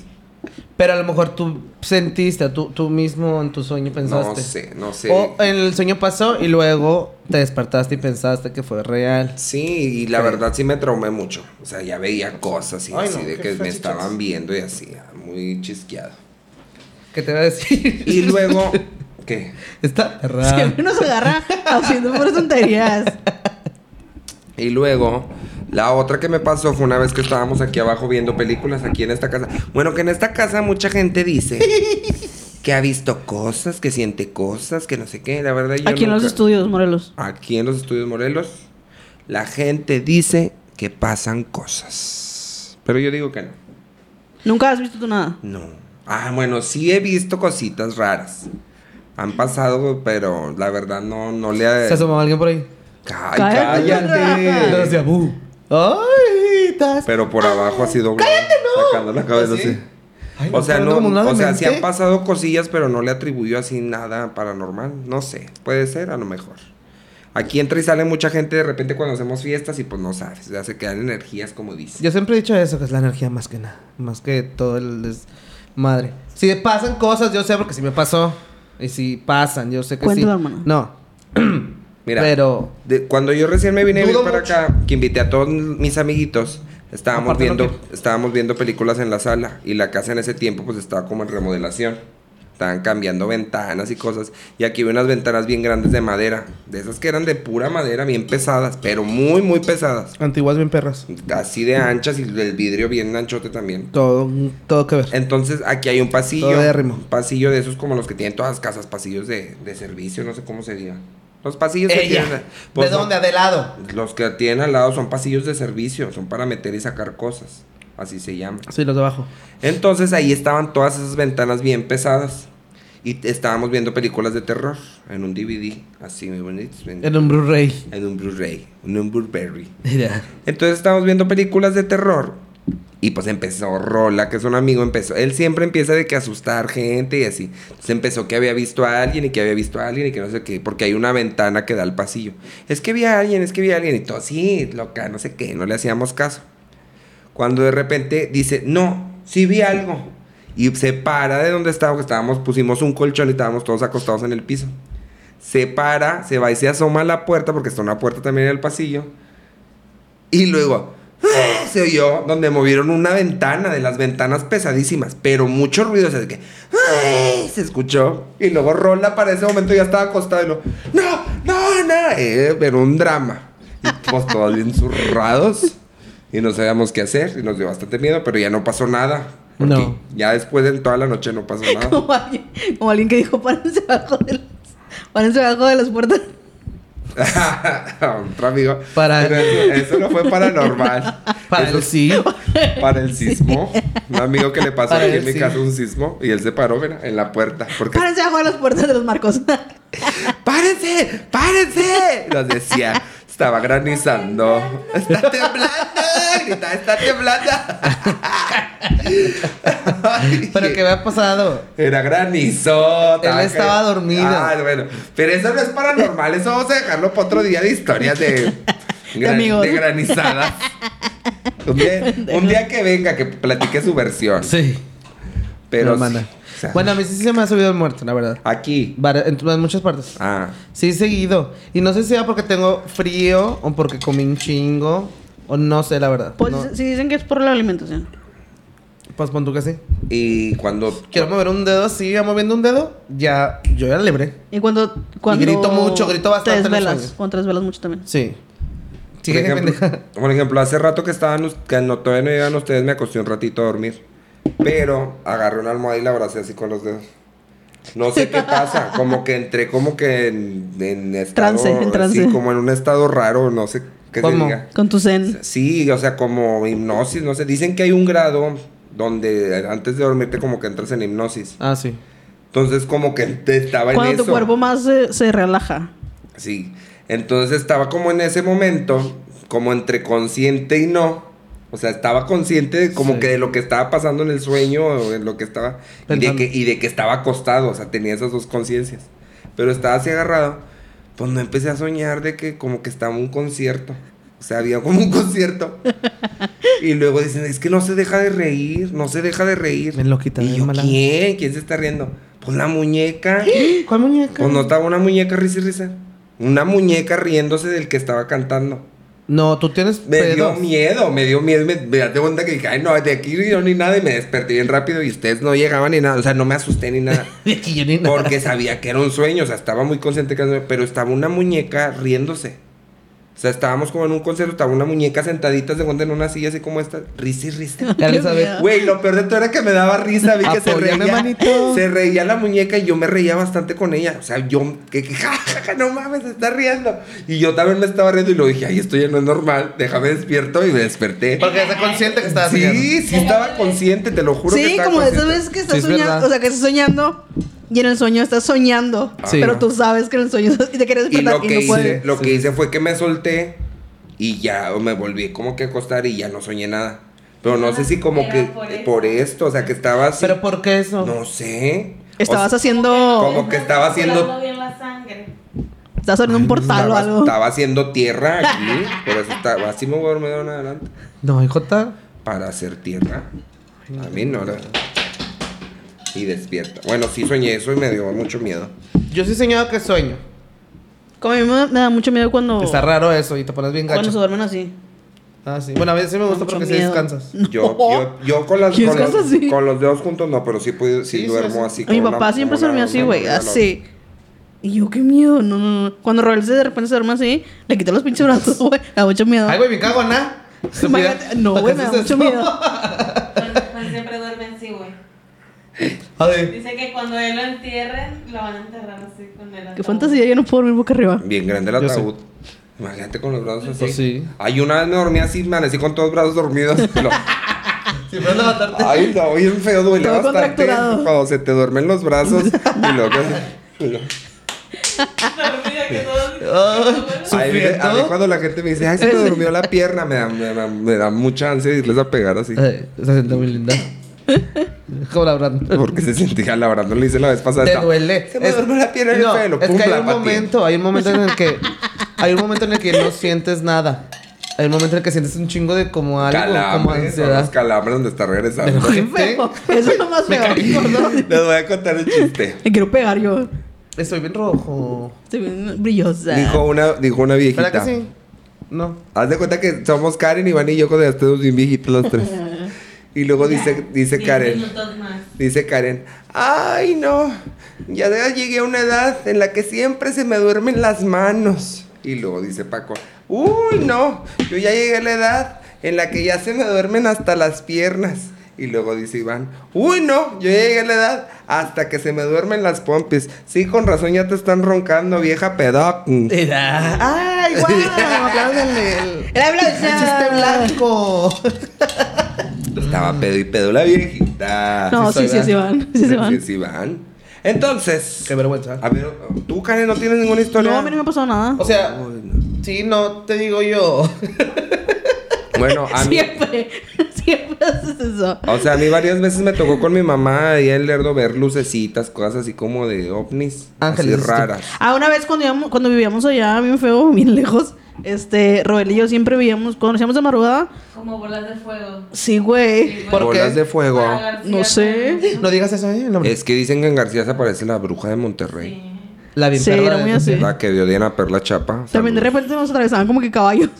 Speaker 1: Pero a lo mejor tú sentiste, tú, tú mismo en tu sueño pensaste.
Speaker 3: No sé, no sé.
Speaker 1: O en el sueño pasó y luego te despertaste y pensaste que fue real.
Speaker 3: Sí, y la
Speaker 1: Sí.
Speaker 3: verdad sí me traumé mucho. O sea, ya veía cosas y
Speaker 1: Ay,
Speaker 3: así
Speaker 1: no,
Speaker 3: de que me estaban viendo y así, ah, muy chisqueado.
Speaker 1: ¿Qué te voy a decir?
Speaker 3: Y luego, ¿qué?
Speaker 1: Está raro.
Speaker 2: Siempre nos agarra haciendo puras tonterías.
Speaker 3: Y luego, la otra que me pasó fue una vez que estábamos aquí abajo viendo películas aquí en esta casa. Bueno, que en esta casa mucha gente dice que ha visto cosas, que siente cosas, que no sé qué. La verdad yo
Speaker 2: Aquí en los estudios, Morelos.
Speaker 3: Aquí en los estudios Morelos, la gente dice que pasan cosas. Pero yo digo que no.
Speaker 2: Nunca has visto tú nada.
Speaker 3: No. Ah, bueno, sí he visto cositas raras. Han pasado, pero la verdad no, no le ha...
Speaker 1: ¿Se asomaba alguien por ahí?
Speaker 2: Cállate.
Speaker 3: cállate.
Speaker 1: Lo decía, "Bu". ¡Ay! estás-
Speaker 3: Pero por abajo así doblado. Sacando la cabeza
Speaker 1: ¿Ah, sí?
Speaker 3: así.
Speaker 1: Ay, no,
Speaker 3: O sea, no, o sea, sí han pasado cosillas, pero no le atribuyó así nada paranormal. No sé, puede ser a lo mejor. Aquí entra y sale mucha gente de repente cuando hacemos fiestas y pues no sabes, ya se quedan energías como dice.
Speaker 1: Yo siempre he dicho eso, que es la energía más que nada. Más que todo el desmadre. Si pasan cosas, yo sé porque si me pasó. Y si pasan, yo sé que
Speaker 2: Cuéntalo,
Speaker 1: sí.
Speaker 2: hermano.
Speaker 1: No.
Speaker 3: Mira,
Speaker 1: Pero.
Speaker 3: de- cuando yo recién me vine a para
Speaker 1: mucho.
Speaker 3: acá, que invité a todos mis amiguitos, estábamos
Speaker 1: Aparte
Speaker 3: viendo, estábamos viendo películas en la sala y la casa en ese tiempo pues estaba como en remodelación. Estaban cambiando ventanas y cosas. Y aquí había unas ventanas bien grandes de madera. De esas que eran de pura madera, bien pesadas, pero muy, muy pesadas.
Speaker 1: Antiguas bien perras.
Speaker 3: Así de anchas y el vidrio bien anchote también.
Speaker 1: Todo, todo que ver.
Speaker 3: Entonces aquí hay un pasillo.
Speaker 1: Todo de arrimo.
Speaker 3: Un pasillo de esos como los que tienen todas las casas, pasillos de, de servicio, no sé cómo se diga. Los pasillos que
Speaker 1: Ella.
Speaker 3: tienen. pues,
Speaker 1: ¿De
Speaker 3: no,
Speaker 1: dónde? ¿De lado?
Speaker 3: Los que tienen al lado son pasillos de servicio, son para meter y sacar cosas. Así se llama.
Speaker 1: Sí, los de abajo.
Speaker 3: Entonces ahí estaban todas esas ventanas bien pesadas. Y estábamos viendo películas de terror en un DVD, así muy bonitos. En,
Speaker 1: En un Blu-ray.
Speaker 3: en un Blu-ray, en un Blueberry.
Speaker 1: Mira.
Speaker 3: Entonces estábamos viendo películas de terror. Y pues empezó Rola, que es un amigo, empezó. Él siempre empieza de que asustar gente y así. Entonces empezó que había visto a alguien y que había visto a alguien y que no sé qué, porque hay una ventana que da al pasillo. Es que vi a alguien, es que vi a alguien y todo, sí, loca, no sé qué, no le hacíamos caso. Cuando de repente dice, no, sí vi algo. Y se para de donde estábamos, que estábamos, pusimos un colchón y estábamos todos acostados en el piso. Se para, se va y se asoma a la puerta, porque está una puerta también en el pasillo. Y luego. Se oyó donde movieron una ventana, de las ventanas pesadísimas, pero mucho ruido, o sea, de que se escuchó. Y luego Rola para ese momento ya estaba acostado y lo, no, no, no, eh, pero un drama. Y pues todos bien zurrados y no sabíamos qué hacer y nos dio bastante miedo, pero ya no pasó nada. porque
Speaker 1: No.
Speaker 3: Ya después de toda la noche no pasó nada.
Speaker 2: Como alguien, como alguien que dijo, párense abajo de las, párense abajo de las puertas.
Speaker 3: Otro amigo.
Speaker 1: Para-
Speaker 3: eso, eso no fue paranormal.
Speaker 1: Para
Speaker 3: Eso
Speaker 1: el sí.
Speaker 3: Para el sismo. Un amigo que le pasó
Speaker 1: Para
Speaker 3: aquí en mi casa un sismo y él se paró mira, en la puerta. Porque
Speaker 2: Párense abajo de las puertas de los marcos.
Speaker 3: ¡Párense! ¡Párense! Nos decía. Estaba granizando. ¡Está temblando! Gritaba, ¡está temblando! Ay,
Speaker 1: Pero ¿qué había pasado?
Speaker 3: Era granizo.
Speaker 1: Él estaba dormido.
Speaker 3: Ah, bueno. Pero eso no es paranormal. Eso vamos a dejarlo para otro día de historias de, gran- de granizadas. Un día, un día que venga, que platique su versión.
Speaker 1: Sí.
Speaker 3: Pero.
Speaker 1: hermana.
Speaker 3: Sí, sea,
Speaker 1: Bueno, a mí sí se me ha subido el muerto, la verdad.
Speaker 3: Aquí.
Speaker 1: En, en muchas partes.
Speaker 3: Ah.
Speaker 1: Sí, seguido. Y no sé si sea porque tengo frío o porque comí un chingo. O no sé, la verdad.
Speaker 2: Pues
Speaker 1: No.
Speaker 2: sí dicen que es por la alimentación.
Speaker 1: Pues pon tú que sí.
Speaker 3: Y cuando.
Speaker 1: Quiero mover un dedo así, ya moviendo un dedo, ya, yo ya libré.
Speaker 2: Y cuando, cuando
Speaker 1: grito mucho, grito bastante
Speaker 2: desvelas.
Speaker 1: sueños.
Speaker 2: Cuando te desvelas mucho también.
Speaker 1: Sí.
Speaker 3: Por
Speaker 1: Sigue,
Speaker 3: ejemplo, por ejemplo, hace rato que estaban, que no, todavía no llegan ustedes, me acosté un ratito a dormir. Pero agarré una almohada y la abracé así con los dedos. No sé qué pasa, como que entré como que en, en estado,
Speaker 2: Trance, en trance.
Speaker 3: así como en un estado raro, no sé. se
Speaker 1: ¿Cómo?
Speaker 3: diga.
Speaker 2: Con tu zen.
Speaker 3: Sí, o sea, como hipnosis, no sé. Dicen que hay un grado donde antes de dormirte como que entras en hipnosis.
Speaker 1: Ah, sí.
Speaker 3: Entonces como que te estaba en
Speaker 2: Cuando
Speaker 3: eso.
Speaker 2: tu cuerpo más se, se relaja.
Speaker 3: Sí. Entonces estaba como en ese momento, como entre consciente y no. O sea, estaba consciente de como
Speaker 1: Sí.
Speaker 3: que de lo que estaba pasando en el sueño, o en lo que estaba. Y de, que, y de que estaba acostado, o sea, tenía esas dos conciencias. Pero estaba así agarrado. Pues no empecé a soñar de que como que estaba un concierto. O sea, había como un concierto. y luego dicen, es que no se deja de reír, no se deja de reír.
Speaker 1: Bien loquita,
Speaker 3: y
Speaker 1: bien
Speaker 3: yo,
Speaker 1: mala.
Speaker 3: ¿quién? ¿Quién se está riendo? Pues la muñeca.
Speaker 1: ¿Cuál muñeca?
Speaker 3: Pues no estaba una muñeca risa y risa. Una muñeca riéndose del que estaba cantando.
Speaker 1: No, tú tienes
Speaker 3: Me dio
Speaker 1: pedos.
Speaker 3: miedo, me dio miedo. Me, me date cuenta que dije, ay, no, de aquí yo ni nada. Y me desperté bien rápido y ustedes no llegaban ni nada. O sea, no me asusté ni nada.
Speaker 1: De aquí yo ni nada.
Speaker 3: Porque sabía que era un sueño. O sea, estaba muy sueño, Pero estaba una muñeca riéndose. O sea, estábamos como en un concierto. Estaba una muñeca sentadita, se cuenta en una silla así como esta. Risa y risa.
Speaker 1: Ya
Speaker 2: Qué
Speaker 1: lo sabes.
Speaker 2: miedo.
Speaker 3: Güey, lo peor de todo era que me daba risa, vi que se reía.
Speaker 1: manito.
Speaker 3: Se reía la muñeca y yo me reía bastante con ella. O sea, yo, que, que, ja, ja, ja, no mames, se está riendo. Y yo también me estaba riendo y lo dije, ay, esto ya no es normal, déjame despierto y me desperté.
Speaker 1: Porque está consciente que estaba
Speaker 3: Sí,
Speaker 1: soñando.
Speaker 3: sí estaba consciente, te lo juro que
Speaker 2: Sí,
Speaker 3: estaba
Speaker 2: como de esas veces que estás
Speaker 1: Sí, es
Speaker 2: soñando.
Speaker 1: verdad.
Speaker 2: O sea, que estás soñando y en el sueño estás soñando.
Speaker 1: Sí.
Speaker 2: Pero tú sabes que en el sueño y te quieres
Speaker 3: Y
Speaker 2: despertar
Speaker 3: lo
Speaker 2: y,
Speaker 3: que,
Speaker 2: no
Speaker 3: hice,
Speaker 2: puedes.
Speaker 3: lo
Speaker 1: Sí.
Speaker 3: que hice fue que me solté y ya me volví como que a acostar y ya no soñé nada. Pero no sé si como que
Speaker 4: por eso.
Speaker 3: por esto, o sea, que estaba así.
Speaker 1: ¿Pero por qué eso?
Speaker 3: No sé.
Speaker 2: Estabas
Speaker 3: O sea,
Speaker 2: haciendo.
Speaker 3: Como que estaba haciendo-
Speaker 4: bien la sangre.
Speaker 2: Estás abriendo un portal o
Speaker 3: estaba,
Speaker 2: algo.
Speaker 3: estaba haciendo tierra aquí, por eso estaba, así me voy a dormir de adelante.
Speaker 1: No, hijota.
Speaker 3: Para hacer tierra. A mí no era. Y despierta. Bueno, sí soñé eso y me dio mucho miedo.
Speaker 1: Yo sí he soñado que sueño.
Speaker 2: Como a mí me, me da mucho miedo cuando.
Speaker 1: Está raro eso y te pones bien
Speaker 2: Cuando se
Speaker 1: gacho.
Speaker 2: duermen así.
Speaker 1: Ah, sí. Bueno, a veces sí me gusta
Speaker 2: Mucho
Speaker 1: porque
Speaker 2: miedo.
Speaker 1: descansas.
Speaker 3: Yo, yo, yo con, las,
Speaker 2: ¿Qué
Speaker 3: con,
Speaker 2: descansas
Speaker 3: los,
Speaker 2: así?
Speaker 3: con los dedos juntos no, pero sí, puedo, sí,
Speaker 1: Sí, sí,
Speaker 3: duermo
Speaker 1: sí.
Speaker 3: así.
Speaker 2: Mi
Speaker 3: con
Speaker 2: papá
Speaker 3: una-
Speaker 2: siempre se dormía
Speaker 3: una-
Speaker 2: así,
Speaker 3: una
Speaker 2: güey.
Speaker 3: mano
Speaker 2: Así. Y yo, qué miedo. No, no, no. Cuando Roel se de repente se duerme así, le quité los pinches brazos, güey. Me da mucho miedo.
Speaker 1: Ay, güey, me cago en nada.
Speaker 2: Imagínate- No, güey, me da mucho miedo.
Speaker 4: Juan, Juan siempre duerme así, güey.
Speaker 1: A ver.
Speaker 4: Dice que cuando él lo entierren, lo van a enterrar así con el
Speaker 2: Qué
Speaker 4: ataúd.
Speaker 2: fantasía, yo no puedo dormir boca arriba.
Speaker 3: Bien grande el ataúd. Imagínate con los brazos así.
Speaker 1: Pues sí.
Speaker 3: Ay, una vez me dormí así, me amanecí con todos los brazos dormidos. Lo-
Speaker 1: Siempre levantarte.
Speaker 3: Ay, no, bien feo, duele
Speaker 2: Todo
Speaker 3: bastante. Cuando se te duermen los brazos y luego... y luego-
Speaker 4: Dormida que todo.
Speaker 1: Ah,
Speaker 3: Ay, a mí- a mí cuando la gente me dice, ay, se me durmió la pierna, me da, me da, me da mucha ansia irles a pegar así.
Speaker 1: Ay, se siente muy linda. Como la Brand.
Speaker 3: Porque se sentía labrando, le hice la vez pasada.
Speaker 1: Te duele.
Speaker 3: Se me durmió la pierna en el
Speaker 1: no,
Speaker 3: pelo.
Speaker 1: Es
Speaker 3: pum,
Speaker 1: que hay un momento, hay un momento en el que hay un momento en el que no sientes nada. Hay un momento en el que sientes un chingo de como algo, como
Speaker 3: Calambres, los
Speaker 1: ansiedad.
Speaker 3: calambres donde está regresando.
Speaker 1: Pero-
Speaker 2: Qué feo. Eso es lo más feo.
Speaker 3: Les voy a contar el chiste.
Speaker 2: Me quiero pegar yo.
Speaker 1: Estoy bien rojo.
Speaker 2: Estoy bien brillosa.
Speaker 3: Dijo una, dijo una viejita.
Speaker 1: ¿Verdad que sí? No.
Speaker 3: Haz de cuenta que somos Karen, Iván y yo cuando ya estemos bien viejitos los tres. Y luego dice, dice Karen, dice Karen, ay no, ya llegué a una edad en la que siempre se me duermen las manos. Y luego dice Paco, uy no, yo ya llegué a la edad en la que ya se me duermen hasta las piernas. Y luego dice Iván, uy no, yo ya llegué a la edad hasta que se me duermen las pompis. Sí, con razón ya te están roncando, vieja pedoc.
Speaker 1: ¡Ay, guau! Apláudanle el,
Speaker 2: El
Speaker 1: el chiste blanco.
Speaker 3: Estaba pedo y pedo la viejita.
Speaker 2: No,
Speaker 1: Sí
Speaker 2: sí, sí, sí van. Sí, sí van.
Speaker 3: Sí, sí van. Entonces,
Speaker 1: Qué vergüenza.
Speaker 3: a ver, tú, Karen, no tienes ninguna historia.
Speaker 2: No, a mí no me ha pasado nada.
Speaker 1: O sea,
Speaker 3: Uy, no.
Speaker 1: sí, no te digo yo.
Speaker 3: Bueno, a mí,
Speaker 2: Siempre, siempre haces eso.
Speaker 3: o sea, a mí varias veces me tocó con mi mamá y el lerdo ver lucecitas, cosas así como de ovnis,
Speaker 1: Ángeles,
Speaker 3: así raras.
Speaker 2: Ah, una vez cuando, íbamos- cuando vivíamos allá, bien feo, bien lejos, este, Roel y yo siempre veíamos, cuando nos íbamos de madrugada,
Speaker 4: Como bolas de fuego.
Speaker 2: sí, güey.
Speaker 1: ¿Por
Speaker 3: Bolas
Speaker 1: qué?
Speaker 3: de fuego.
Speaker 4: Ah,
Speaker 2: No sé.
Speaker 1: No digas eso, ¿eh? No,
Speaker 3: Es que dicen que en García se aparece la bruja de Monterrey.
Speaker 4: Sí.
Speaker 1: La bien
Speaker 2: Sí,
Speaker 1: perra
Speaker 2: era
Speaker 1: de-
Speaker 2: muy así.
Speaker 3: La que vio Diana Perla Chapa.
Speaker 2: También de repente nos atravesaban como que caballos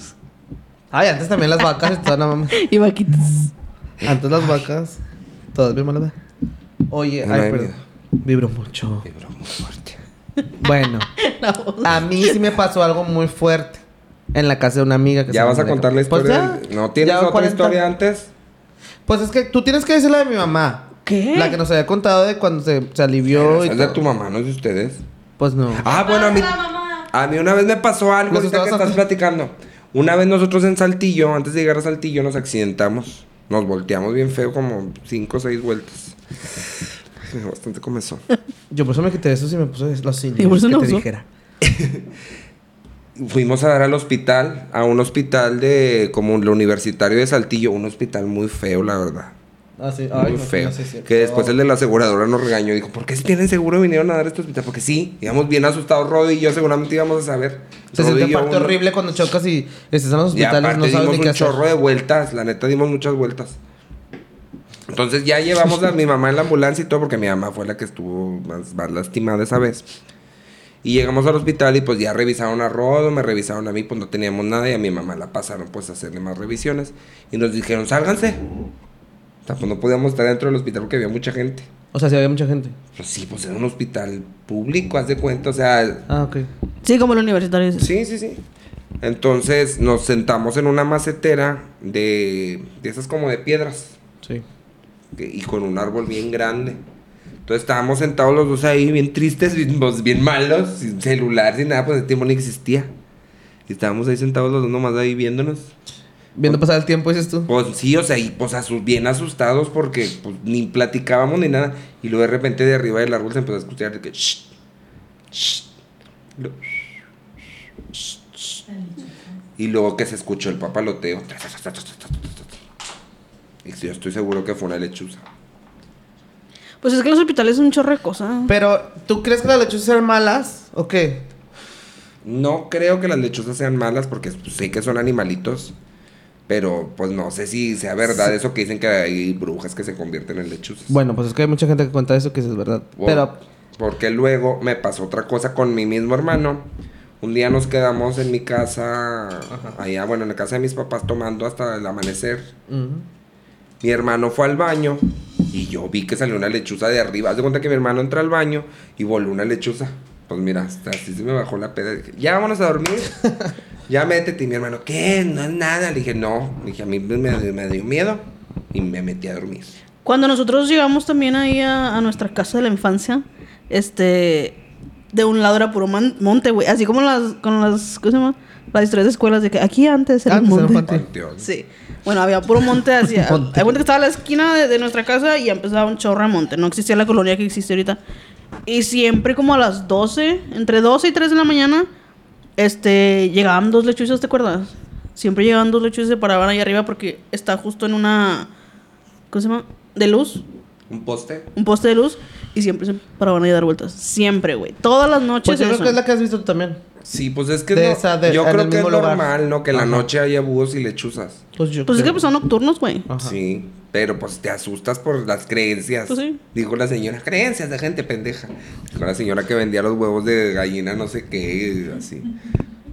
Speaker 1: Ay, antes también las vacas y toda la mamá.
Speaker 2: y vaquitas.
Speaker 1: Antes las vacas. Todas bien malas. Oye,
Speaker 3: No
Speaker 1: ay,
Speaker 3: hay
Speaker 1: perdón.
Speaker 3: miedo.
Speaker 1: Vibro mucho.
Speaker 3: Vibro muy fuerte.
Speaker 1: Bueno,
Speaker 2: La voz.
Speaker 1: a mí sí me pasó algo muy fuerte. En la casa de una amiga que
Speaker 3: ¿Ya
Speaker 1: se
Speaker 3: vas a
Speaker 1: llama
Speaker 3: contar la
Speaker 1: Rebeca. Pues
Speaker 3: historia?
Speaker 1: ya.
Speaker 3: del- ¿No tienes
Speaker 1: Ya
Speaker 3: otra
Speaker 1: 40.
Speaker 3: historia antes?
Speaker 1: Pues es que tú tienes que decir la de mi mamá.
Speaker 2: ¿Qué?
Speaker 1: La que nos había contado de cuando se, se alivió y
Speaker 3: Es de
Speaker 1: todo.
Speaker 3: tu mamá, no es de ustedes.
Speaker 1: Pues no.
Speaker 3: Ah, bueno, a mí, a mí una vez me pasó algo
Speaker 1: Nos
Speaker 3: ahorita que
Speaker 1: estabas
Speaker 3: estás platicando. Una vez nosotros en Saltillo, antes de llegar a Saltillo, nos accidentamos. Nos volteamos bien feo, como cinco o seis vueltas. Ay, Bastante comezón.
Speaker 1: Yo por eso me quité eso y me puse los
Speaker 2: por eso
Speaker 1: que
Speaker 2: no
Speaker 1: te
Speaker 2: usó.
Speaker 1: dijera.
Speaker 3: Fuimos a dar al hospital, a un hospital de como el universitario de Saltillo, un hospital muy feo, la verdad.
Speaker 1: Ah, sí.
Speaker 3: Muy
Speaker 1: Ay, no,
Speaker 3: feo.
Speaker 1: no sé si-
Speaker 3: que después el de la aseguradora nos regañó. Dijo, ¿por qué si tienen seguro vinieron a dar este hospital? Porque sí, íbamos bien asustados, Rodi y yo seguramente íbamos a saber.
Speaker 1: Se siente
Speaker 3: y
Speaker 1: parte
Speaker 3: uno-
Speaker 1: horrible cuando chocas y estás en los
Speaker 3: Y
Speaker 1: hospitales
Speaker 3: aparte
Speaker 1: no sabes
Speaker 3: dimos
Speaker 1: ni qué
Speaker 3: un
Speaker 1: hacer.
Speaker 3: chorro de vueltas, la neta dimos muchas vueltas. Entonces ya llevamos a mi mamá en la ambulancia y todo, porque mi mamá fue la que estuvo más, más lastimada esa vez. Y llegamos al hospital y pues ya revisaron a Rodo, me revisaron a mí, pues no teníamos nada y a mi mamá la pasaron pues a hacerle más revisiones. Y nos dijeron, sálganse. O sea, pues no podíamos estar dentro del hospital porque había mucha gente.
Speaker 1: O sea, sí había mucha gente.
Speaker 3: Pues sí, pues era un hospital público, haz de cuenta, o sea,
Speaker 1: Ah, ok.
Speaker 2: Sí, como el universitario. dices.
Speaker 3: Sí, sí, sí. Entonces nos sentamos en una macetera de, de esas como de piedras
Speaker 1: Sí.
Speaker 3: que- y con un árbol bien grande. Entonces estábamos sentados los dos ahí bien tristes, bien, pues, bien malos, sin celular, sin nada, pues el tiempo no existía. Y estábamos ahí sentados los dos nomás ahí viéndonos.
Speaker 1: Viendo pasar el tiempo, dices tú.
Speaker 3: Pues sí, o sea, y pues asu- bien asustados porque pues, ni platicábamos ni nada. Y luego de repente de arriba del árbol se empezó a escuchar de que... "Shh, shh", lo- "Shh, shh". Y luego que se escuchó el papaloteo. Y yo estoy seguro que fue una lechuza.
Speaker 2: Pues es que los hospitales son un chorro de cosas.
Speaker 1: Pero, ¿tú crees que las lechuzas eran malas o qué?
Speaker 3: No creo que las lechuzas sean malas porque pues, sé que son animalitos. Pero pues no sé si sea verdad eso que dicen que hay brujas que se convierten en lechuzas.
Speaker 1: Bueno, pues es que hay mucha gente que cuenta eso que es verdad. Pero,
Speaker 3: Porque luego me pasó otra cosa con mi mismo hermano. Un día nos quedamos en mi casa, allá, bueno, en la casa de mis papás tomando hasta el amanecer. Mi hermano fue al baño y yo vi que salió una lechuza de arriba. Haz de cuenta que mi hermano entra al baño y voló una lechuza. Pues mira, hasta así se me bajó la peda. Dije, ya vámonos a dormir. ya métete. Y mi hermano, ¿qué? No es nada. Le dije, no. Le dije, a mí me, me dio miedo y me metí a dormir.
Speaker 2: Cuando nosotros llegamos también ahí a, a nuestra casa de la infancia, este, de un lado era puro man- monte, güey. Así como las, con las, ¿cómo se llama? Las historias de escuelas de que aquí antes era un
Speaker 1: Antes era
Speaker 2: monte.
Speaker 3: Panteón.
Speaker 2: Sí. Bueno, había puro monte hacia...
Speaker 1: Monte.
Speaker 2: Hay monte que estaba a la esquina de, de nuestra casa y empezaba un chorro de monte. No existía la colonia que existe ahorita. Y siempre como a las 12, entre 12 y 3 de la mañana, este, llegaban dos lechuzas, ¿te acuerdas? Siempre llegaban dos lechuzas y se paraban ahí arriba porque está justo en una... ¿Cómo se llama? De luz.
Speaker 3: ¿Un poste?
Speaker 2: Un poste de luz. Y siempre se paraban ahí a dar vueltas. Siempre, güey. Todas las noches
Speaker 1: Pues yo creo
Speaker 2: eso.
Speaker 1: que es la que has visto tú también.
Speaker 3: Sí, pues es que
Speaker 1: De
Speaker 3: no-
Speaker 1: esa de-
Speaker 3: yo creo que es
Speaker 1: lugar.
Speaker 3: normal, ¿no? Que en la noche haya búhos y lechuzas.
Speaker 1: Pues yo
Speaker 2: Pues es que pues, son nocturnos, güey.
Speaker 3: Sí, pero pues te asustas por las creencias.
Speaker 2: Pues sí.
Speaker 3: Dijo la señora, creencias de gente pendeja. Dijo la señora que vendía los huevos de gallina, no sé qué, así.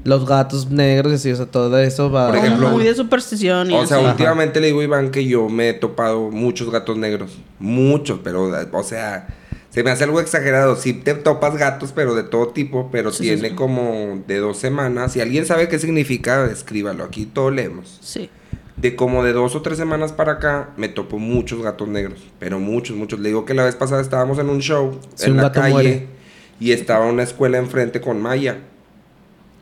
Speaker 1: Los gatos negros y así, o sea, todo eso va...
Speaker 3: Por ejemplo,
Speaker 2: muy de superstición y
Speaker 3: O sea,
Speaker 2: así.
Speaker 3: últimamente le digo a Iván que yo me he topado muchos gatos negros. Muchos, pero, o sea, se me hace algo exagerado. Sí te topas gatos, pero de todo tipo, pero
Speaker 2: Sí,
Speaker 3: tiene
Speaker 2: sí.
Speaker 3: como de dos semanas. Si alguien sabe qué significa, escríbalo. Aquí todo leemos.
Speaker 2: Sí.
Speaker 3: De como de dos o tres semanas para acá, me topo muchos gatos negros. Pero muchos, muchos. Le digo que la vez pasada estábamos en un show
Speaker 1: Si
Speaker 3: en
Speaker 1: un
Speaker 3: la calle
Speaker 1: muere.
Speaker 3: y estaba una escuela enfrente con Maya.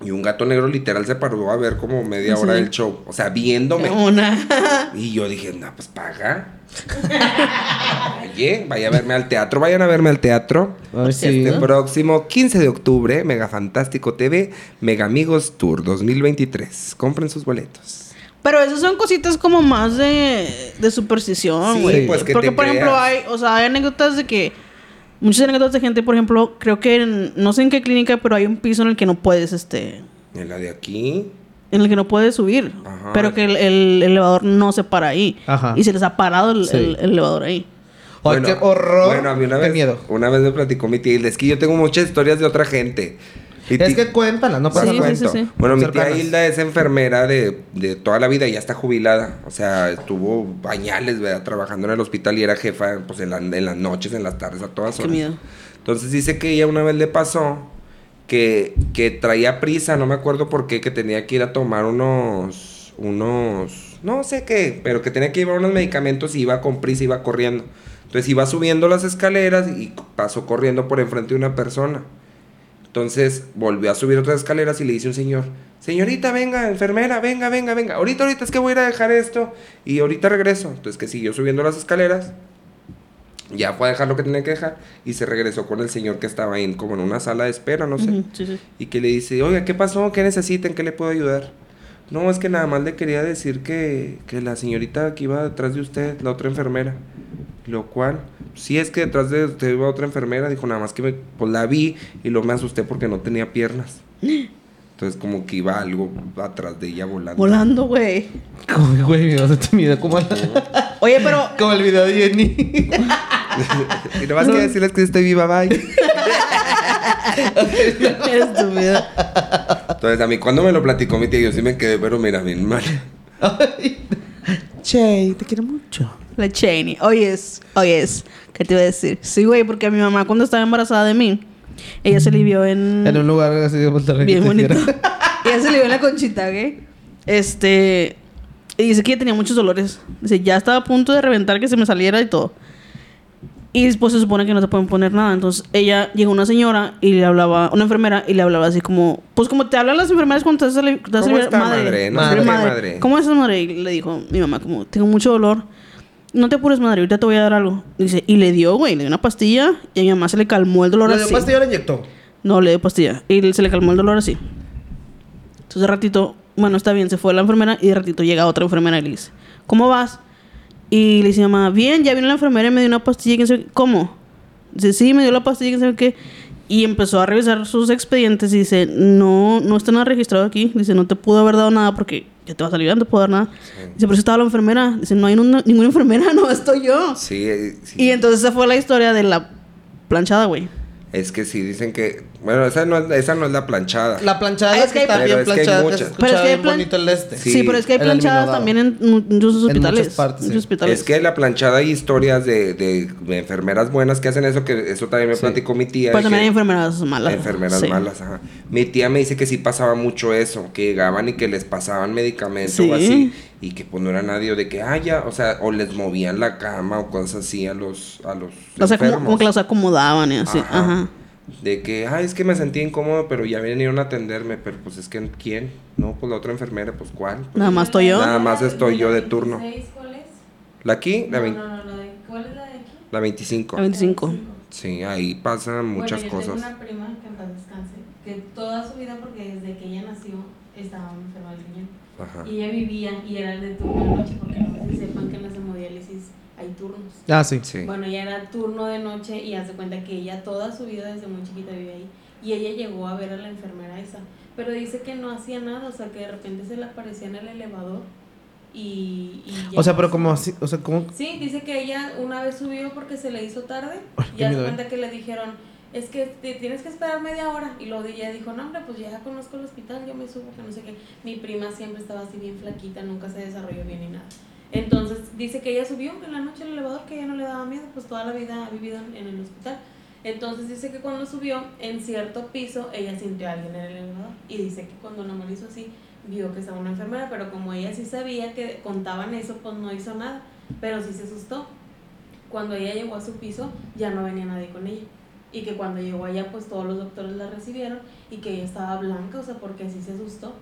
Speaker 3: Y un gato negro literal se paró a ver como media hora del show. O sea, viéndome.
Speaker 2: Una.
Speaker 3: Y yo dije, no, pues paga. Oye, vaya a verme al teatro. Vayan a verme al teatro.
Speaker 1: Ay, sí.
Speaker 3: Este próximo 15 de octubre, Mega Fantástico TV, Mega Amigos Tour 2023. Compren sus boletos.
Speaker 2: Pero esas son cositas como más de, de superstición,
Speaker 3: Sí, pues, que
Speaker 2: Porque,
Speaker 3: te
Speaker 2: por ejemplo, hay, o sea, hay anécdotas de que. Muchas anécdotas de gente, por ejemplo, creo que en- no sé en qué clínica, pero hay un piso en el que no puedes, este.
Speaker 3: En la de aquí.
Speaker 2: En el que no puedes subir.
Speaker 3: Ajá.
Speaker 2: Pero que el, el elevador no se para ahí.
Speaker 1: Ajá.
Speaker 2: Y se les ha parado el,
Speaker 1: Sí.
Speaker 2: el- el elevador ahí.
Speaker 1: Ay, qué horror.
Speaker 3: Bueno, a mí una
Speaker 1: qué
Speaker 3: vez,
Speaker 1: miedo.
Speaker 3: una vez me platicó mi tía Hilda. Es que yo tengo muchas historias de otra gente. Mi
Speaker 1: Es que cuéntala, no pasa
Speaker 2: Sí,
Speaker 1: nada.
Speaker 2: sí, sí, sí.
Speaker 3: Bueno, mi tía. Hilda es enfermera de, de toda la vida y ya está jubilada. O sea, estuvo bañales, ¿verdad? Trabajando en el hospital y era jefa pues, en, la- en las noches, en las tardes, a todas
Speaker 2: Qué
Speaker 3: horas.
Speaker 2: miedo.
Speaker 3: Entonces dice que ella una vez le pasó que, que traía prisa, no me acuerdo por qué, que tenía que ir a tomar unos, unos, no sé qué, pero que tenía que llevar unos medicamentos y iba con prisa, iba corriendo. Entonces iba subiendo las escaleras y pasó corriendo por enfrente de una persona. Entonces volvió a subir otras escaleras y le dice un señor, señorita, venga, enfermera, venga, venga, venga. Ahorita, ahorita es que voy a ir a dejar esto y ahorita regreso. Entonces que siguió subiendo las escaleras. Ya fue a dejar lo que tenía que dejar y se regresó con el señor que estaba ahí como en una sala de espera, no sé.
Speaker 2: Ujú, sí, sí.
Speaker 3: Y que le dice, oiga, ¿qué pasó? ¿Qué necesitan? ¿Qué le puedo ayudar? No, es que nada más le quería decir que, que la señorita que iba detrás de usted, la otra enfermera. Lo cual, sí es que detrás de usted iba otra enfermera, dijo nada más que me, pues la vi y luego me asusté porque no tenía piernas. Entonces como que iba algo atrás de ella volando.
Speaker 2: Volando, güey.
Speaker 1: Como que, güey, me vas a timida como, la-
Speaker 2: Oye, pero.
Speaker 1: como el video de Jenny.
Speaker 3: y nada más que decirles que estoy viva, bye.
Speaker 2: Eres estúpido.
Speaker 3: Entonces a mí cuando me lo platicó mi tía, yo sí me quedé, pero mira, bien mal.
Speaker 1: Che, te quiero mucho.
Speaker 2: La Cheney. Oyes, oyes. ¿Qué te iba a decir? Sí, güey, porque a mi mamá cuando estaba embarazada de mí, ella se le vio en...
Speaker 1: En un lugar así de Monterrey.
Speaker 2: Bien bonito. ella se le vio en la conchita, ¿ok? Este... Y dice que ella tenía muchos dolores. Dice, ya estaba a punto de reventar que se me saliera y todo. Y después se supone que no te pueden poner nada. Entonces ella llegó una señora y le hablaba, una enfermera, y le hablaba así como, pues como te hablan las enfermeras cuando te vas a
Speaker 3: ¿Cómo está, madre?
Speaker 2: Madre,
Speaker 1: qué,
Speaker 3: madre.
Speaker 2: ¿Cómo estás, madre? Y le dijo mi mamá, como, tengo mucho dolor. No te apures, madre, ahorita te voy a dar algo. Dice, y le dio, güey, le dio una pastilla y a mi mamá se le calmó el dolor
Speaker 1: ¿Le
Speaker 2: así.
Speaker 1: dio pastilla o le inyectó?
Speaker 2: No, le dio pastilla. Y se le calmó el dolor así. Entonces de ratito, bueno, está bien, se fue la enfermera y de ratito llega otra enfermera y le dice, ¿cómo vas? Y le dice mi mamá, bien, ya vino la enfermera y me dio una pastilla, quién sabe qué". ¿cómo? Dice, sí, me dio la pastilla, quién sabe qué. Y empezó a revisar sus expedientes y dice, no, no está nada registrado aquí. Dice, no te pudo haber dado nada porque ya te vas a aliviar, no te puedo dar nada. Dice, pero si estaba la enfermera. Dice, no hay ninguna, ninguna enfermera, no, estoy yo.
Speaker 3: Sí, eh, sí.
Speaker 2: Y entonces esa fue la historia de la planchada, güey.
Speaker 3: Es que sí, dicen que... Bueno, esa no es, esa no es la planchada.
Speaker 1: La planchada
Speaker 2: Ah,
Speaker 1: es
Speaker 2: es
Speaker 1: que
Speaker 2: que hay-
Speaker 1: está
Speaker 3: Pero
Speaker 1: bien
Speaker 3: es que hay
Speaker 1: planchada.
Speaker 3: muchas.
Speaker 1: se
Speaker 2: Pero es que hay
Speaker 1: bien
Speaker 2: plan-
Speaker 1: bonito el este.
Speaker 3: Sí,
Speaker 2: Sí, pero es que hay planchadas también en mu- muchos
Speaker 1: muchas
Speaker 2: hospitales.
Speaker 1: partes, sí.
Speaker 2: muchos hospitales.
Speaker 3: Es que la planchada hay historias de, de- de enfermeras buenas que hacen eso, que eso también me
Speaker 1: Sí.
Speaker 3: platicó mi tía.
Speaker 2: Pero también
Speaker 3: que-
Speaker 2: hay enfermeras malas.
Speaker 3: Enfermeras
Speaker 2: Sí.
Speaker 3: malas, ajá. Mi tía me dice que sí pasaba mucho eso, que llegaban y que les pasaban medicamentos
Speaker 2: Sí.
Speaker 3: o así, y que pues no era nadie de que, ah, ya, o sea, o les movían la cama o cosas así a los, a los
Speaker 2: O sea, como, como que los acomodaban y así.
Speaker 3: Ajá.
Speaker 2: Ajá.
Speaker 3: De que, ay, es que me sentí incómodo, pero ya vinieron a atenderme, pero pues es que, ¿quién? No, pues la otra enfermera, pues ¿cuál? Pues,
Speaker 2: Nada más estoy yo.
Speaker 3: Nada más estoy yo de turno.
Speaker 4: 26, ¿Cuál es?
Speaker 3: ¿La aquí? La,
Speaker 4: No, no, no, la de- ¿cuál es la de aquí?
Speaker 3: la 25.
Speaker 2: A 25.
Speaker 3: Sí, ahí pasan muchas
Speaker 4: bueno, yo
Speaker 3: cosas.
Speaker 4: Tengo una prima que en paz descanse, que toda su vida, porque desde que ella nació, estaba enferma del riñón.
Speaker 3: Ajá.
Speaker 4: Y ella vivía y era de turno de noche, porque no sé si sepan que en las hemodiálisis hay turnos.
Speaker 1: Ah, sí.
Speaker 3: Sí.
Speaker 4: Bueno, ella era turno de noche y hace cuenta que ella toda su vida desde muy chiquita vive ahí. Y ella llegó a ver a la enfermera esa. Pero dice que no hacía nada, o sea, que de repente se le aparecía en el elevador y... y ya
Speaker 1: O sea, pero como así, o sea, como...
Speaker 4: Sí, dice que ella una vez subió porque se le hizo tarde
Speaker 1: Ay,
Speaker 4: y hace
Speaker 1: ¿eh?
Speaker 4: cuenta que le dijeron, es que te tienes que esperar media hora. Y luego ella dijo, no, hombre, pues ya conozco el hospital, yo me subo, que no sé qué. Mi prima siempre estaba así bien flaquita, nunca se desarrolló bien ni nada. Entonces dice que ella subió en la noche al elevador, que ella no le daba miedo, pues toda la vida ha vivido en, el hospital. Entonces dice que cuando subió en cierto piso, ella sintió a alguien en el elevador. Y dice que cuando nomás hizo así, vio que estaba una enfermera, pero como ella sí sabía que contaban eso, pues no hizo nada. Pero sí se asustó. Cuando ella llegó a su piso, ya no venía nadie con ella. Y que cuando llegó allá, pues todos los doctores la recibieron y que ella estaba blanca, o sea, porque así se asustó.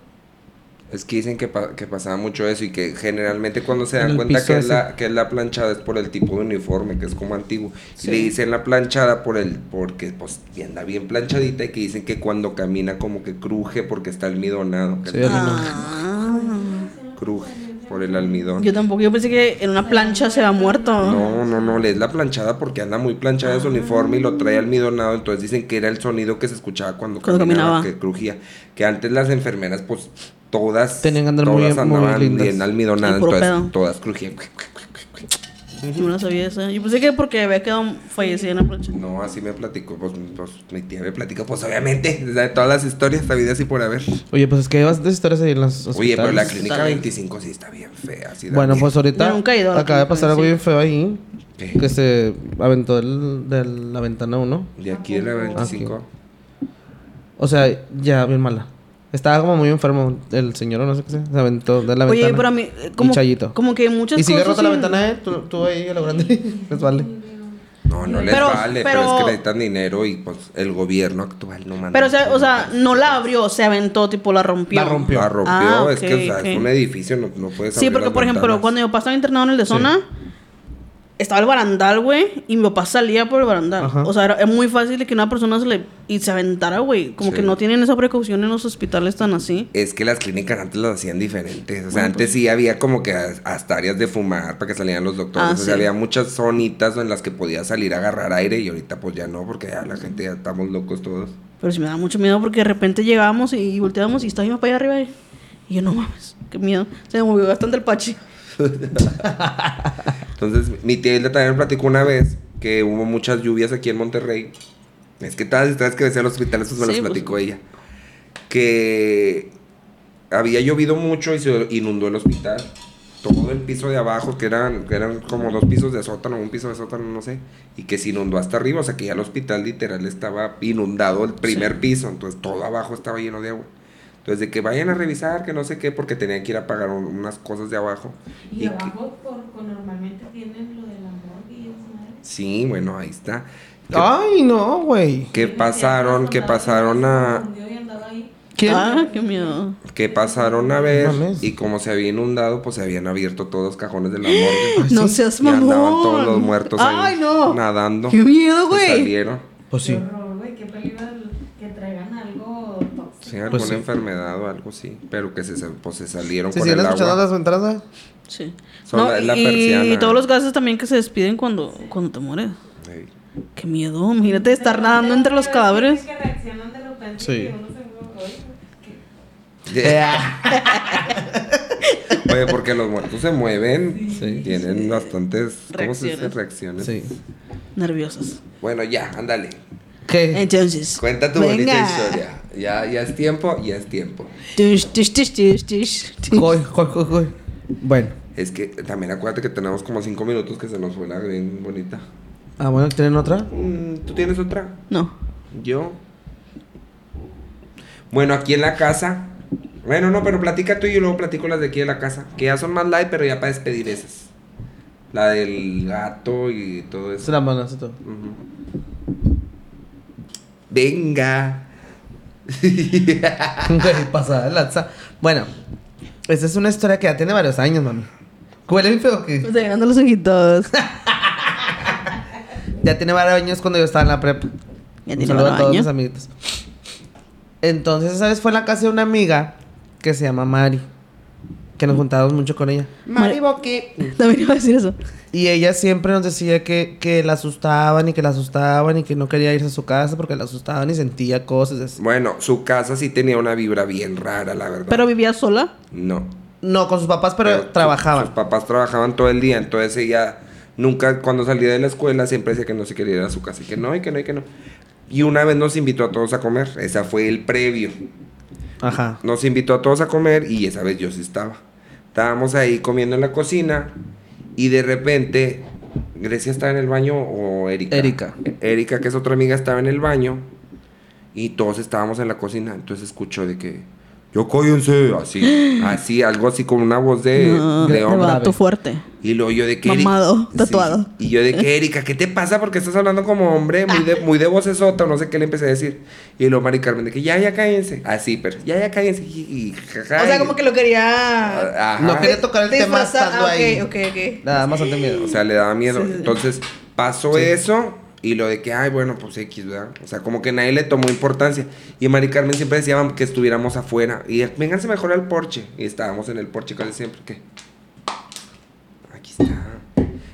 Speaker 3: Es que dicen que, pa- que pasaba mucho eso y que generalmente cuando se dan cuenta que es, la, que es la planchada es por el tipo de uniforme, que es como antiguo.
Speaker 2: Sí.
Speaker 3: Y le dicen la planchada por el, porque pues anda bien planchadita y que dicen que cuando camina como que cruje porque está almidonado. que
Speaker 1: Sí,
Speaker 3: el-
Speaker 1: almidón.
Speaker 2: Ah.
Speaker 3: cruje por el almidón.
Speaker 2: Yo tampoco, yo pensé que en una plancha se ha muerto.
Speaker 3: No, no, no, le es la planchada porque anda muy planchada su uniforme y lo trae almidonado, entonces dicen que era el sonido que se escuchaba cuando,
Speaker 2: Cuando
Speaker 3: caminaba,
Speaker 2: caminaba.
Speaker 3: que crujía. Que antes las enfermeras, pues, todas,
Speaker 1: Tenían que andar muy-
Speaker 3: todas
Speaker 1: muy
Speaker 3: andaban
Speaker 1: lindas.
Speaker 3: bien almidonadas, entonces
Speaker 2: pedo.
Speaker 3: todas crujían.
Speaker 2: No sabía eso. Yo pensé que porque había quedado fallecida en la plancha.
Speaker 3: No, así me platicó, pues, pues, mi tía me platicó, pues obviamente, de todas las historias, sabidas y por haber.
Speaker 1: Oye, pues es que hay bastantes historias ahí en los hospitales.
Speaker 3: Oye, pero la clínica
Speaker 2: Está bien.
Speaker 3: 25 sí está bien fea, sí da
Speaker 1: Bueno,
Speaker 3: miedo.
Speaker 1: pues ahorita
Speaker 2: nunca he ido a la
Speaker 1: acaba de pasar algo
Speaker 2: 25.
Speaker 1: bien feo ahí.
Speaker 3: ¿Qué?
Speaker 1: Que se aventó del- de la ventana uno.
Speaker 3: De aquí de la 25.
Speaker 1: O sea, ya bien mala. Estaba como muy enfermo el señor o no sé qué sea. Se aventó de la
Speaker 2: Oye,
Speaker 1: ventana.
Speaker 2: pero a mí, como,
Speaker 1: chayito.
Speaker 2: como que muchas
Speaker 1: Y sigue
Speaker 2: cosas.
Speaker 1: rota la ventana, ¿eh? Tú, tú ahí a lo grande. Les vale.
Speaker 3: No, no les
Speaker 2: Pero-
Speaker 3: vale, pero,
Speaker 2: pero-
Speaker 3: es que necesitan dinero y pues el gobierno actual no manda.
Speaker 2: Pero, o sea, o sea, no la abrió, se aventó, tipo, la rompió.
Speaker 1: La rompió.
Speaker 3: La rompió,
Speaker 2: Ah,
Speaker 3: es que o sea, es un edificio, no, no puedes
Speaker 2: Sí,
Speaker 3: abrir
Speaker 2: porque, por ejemplo, cuando mi papá estaba internado en el de zona, estaba el barandal, güey, y mi papá salía por el barandal.
Speaker 1: Ajá.
Speaker 2: O sea, era, es muy fácil de que una persona se le... y se aventara, güey. Como
Speaker 3: Sí.
Speaker 2: que no tienen esa precaución en los hospitales tan así.
Speaker 3: Es que las clínicas antes las hacían diferentes. O sea,
Speaker 2: Bueno,
Speaker 3: antes sí había como que as- hasta áreas de fumar para que salieran los doctores.
Speaker 2: Ah,
Speaker 3: o sea,
Speaker 2: sí.
Speaker 3: había muchas zonitas en las que podías salir a agarrar aire y ahorita pues ya no, porque ya la gente ya estamos locos todos.
Speaker 2: Pero sí me da mucho miedo porque de repente llegábamos y volteábamos y estaba mi papá allá arriba. Y, y yo, no mames, qué miedo. Se me movió bastante el pachi.
Speaker 3: Entonces, mi tía Hilda también me platicó una vez que hubo muchas lluvias aquí en Monterrey. Es que todas las historias que decía los hospitales, pues me
Speaker 2: Sí,
Speaker 3: las
Speaker 2: pues.
Speaker 3: platicó ella. Que había llovido mucho y se inundó el hospital. Todo el piso de abajo, que eran, que eran como dos pisos de sótano, un piso de sótano, no sé. Y que se inundó hasta arriba. O sea, que ya el hospital literal estaba inundado el primer
Speaker 2: Sí.
Speaker 3: piso. Entonces, todo abajo estaba lleno de agua. Entonces, de que vayan a revisar, que no sé qué, porque tenían que ir a pagar un- unas cosas de abajo.
Speaker 4: Y abajo por, por normalmente tienen lo de la morgue y madre.
Speaker 3: Sí, bueno, ahí está. Que,
Speaker 1: Ay, no, güey.
Speaker 3: que pasaron, que pasaron a,
Speaker 1: ¿Quién?
Speaker 2: Ah, qué miedo.
Speaker 3: que pasaron a ver
Speaker 1: Mames.
Speaker 3: y como se había inundado, pues se habían abierto todos los cajones de la morgue.
Speaker 2: No
Speaker 1: sí?
Speaker 2: seas
Speaker 3: Y andaban
Speaker 2: mamón.
Speaker 3: todos los muertos ahí
Speaker 2: Ay, no.
Speaker 3: nadando.
Speaker 2: Qué miedo,
Speaker 3: Se
Speaker 2: güey.
Speaker 3: salieron.
Speaker 1: Pues sí.
Speaker 4: Qué horror, güey, qué peligro el- que traigan algo tóxico.
Speaker 3: Sí, alguna
Speaker 1: Pues sí.
Speaker 3: enfermedad o algo así. Pero que se, pues, se salieron
Speaker 1: ¿Se
Speaker 3: con el agua.
Speaker 1: las ventanas?
Speaker 2: Sí.
Speaker 3: Son
Speaker 2: No,
Speaker 3: la- la
Speaker 2: y,
Speaker 3: persiana.
Speaker 2: y todos los gases también que se despiden cuando, cuando te mueres.
Speaker 3: Ey.
Speaker 2: Qué miedo. Imagínate estar nadando entre los cadáveres.
Speaker 4: Que reaccionan de repente
Speaker 1: Sí.
Speaker 4: y uno se como, "Oye, ¿qué?".
Speaker 3: Oye, porque los muertos se mueven.
Speaker 1: Sí.
Speaker 3: Tienen bastantes ¿cómo se dice?
Speaker 2: Reacciones.
Speaker 3: reacciones.
Speaker 1: Sí.
Speaker 2: Nerviosas.
Speaker 3: Bueno, ya, ándale.
Speaker 1: ¿Qué?
Speaker 2: Entonces.
Speaker 3: Cuenta tu
Speaker 2: venga.
Speaker 3: bonita historia. Ya, ya es tiempo, ya es tiempo.
Speaker 2: Tush, tush, tush, tush, tush, tush.
Speaker 1: Coy, coy, coy. Bueno.
Speaker 3: Es que también acuérdate que tenemos como cinco minutos que se nos fue la bien bonita.
Speaker 1: Ah, bueno, ¿tienen otra?
Speaker 3: Mm, ¿Tú tienes otra?
Speaker 2: No.
Speaker 3: Yo. Bueno, aquí en la casa. Bueno, no, pero platica tú y yo luego platico las de aquí de la casa. Que ya son más light, pero ya para despedir esas. La del gato y todo
Speaker 1: Se
Speaker 3: eso.
Speaker 1: la mano, eso todo.
Speaker 3: Ujú. Venga.
Speaker 1: Güey, pasada de lanza. Bueno, esta es una historia que ya tiene varios años, mami. ¿Huele bien feo que
Speaker 2: Me está llegando los ojitos.
Speaker 1: Ya tiene varios años cuando yo estaba en la prepa.
Speaker 2: Ya
Speaker 1: Un
Speaker 2: tiene
Speaker 1: saludo a
Speaker 2: varios
Speaker 1: todos
Speaker 2: años.
Speaker 1: mis amiguitos. Entonces, esa vez fue en la casa de una amiga que se llama Mari. Que nos juntábamos mucho con ella.
Speaker 2: Mari También iba a decir eso.
Speaker 1: Y ella siempre nos decía que, que la asustaban y que la asustaban y que no quería irse a su casa porque la asustaban y sentía cosas así.
Speaker 3: Bueno, su casa sí tenía una vibra bien rara, la verdad.
Speaker 2: Pero vivía sola.
Speaker 3: No.
Speaker 1: No, con sus papás, pero,
Speaker 3: su-
Speaker 1: trabajaban.
Speaker 3: Sus papás trabajaban todo el día, entonces ella nunca, cuando salía de la escuela, siempre decía que no se quería ir a su casa y que no, y que no, y que no. Y una vez nos invitó a todos a comer, esa fue el previo.
Speaker 1: Ajá.
Speaker 3: Nos invitó a todos a comer y esa vez yo sí estaba. Estábamos ahí comiendo en la cocina y de repente, Grecia estaba en el baño o Erika.
Speaker 1: Erika.
Speaker 3: Erika, que es otra amiga, estaba en el baño y todos estábamos en la cocina. Entonces escuchó de que, yo cállense, así, así, algo así con una voz de,
Speaker 2: No,
Speaker 3: de
Speaker 2: de
Speaker 3: hombre.
Speaker 2: vato fuerte.
Speaker 3: Y luego yo de que... Eri-
Speaker 2: Mamado,
Speaker 3: Sí.
Speaker 2: tatuado.
Speaker 3: Y yo de que, Erika, ¿qué te pasa? Porque estás hablando como hombre, muy de, muy de vocesota, o no sé qué le empecé a decir. Y luego Mari Carmen de que, ya, ya cállense. Así, pero, ya, ya cállense. Y, y jaja,
Speaker 2: O sea,
Speaker 3: y-
Speaker 2: como que lo quería.
Speaker 3: Ajá.
Speaker 1: No quería tocar el tema estando
Speaker 2: Ah, ok,
Speaker 1: ahí.
Speaker 2: ok, ok.
Speaker 1: Nada más ante miedo.
Speaker 3: O sea, le daba miedo.
Speaker 2: Sí, sí, sí.
Speaker 3: Entonces, pasó eso y lo de que, ay, bueno, pues X, ¿verdad? O sea, como que nadie le tomó importancia. Y Mari Carmen siempre decía que estuviéramos afuera. Y vénganse mejor al porche. Y estábamos en el porche casi siempre. ¿Qué? Aquí está.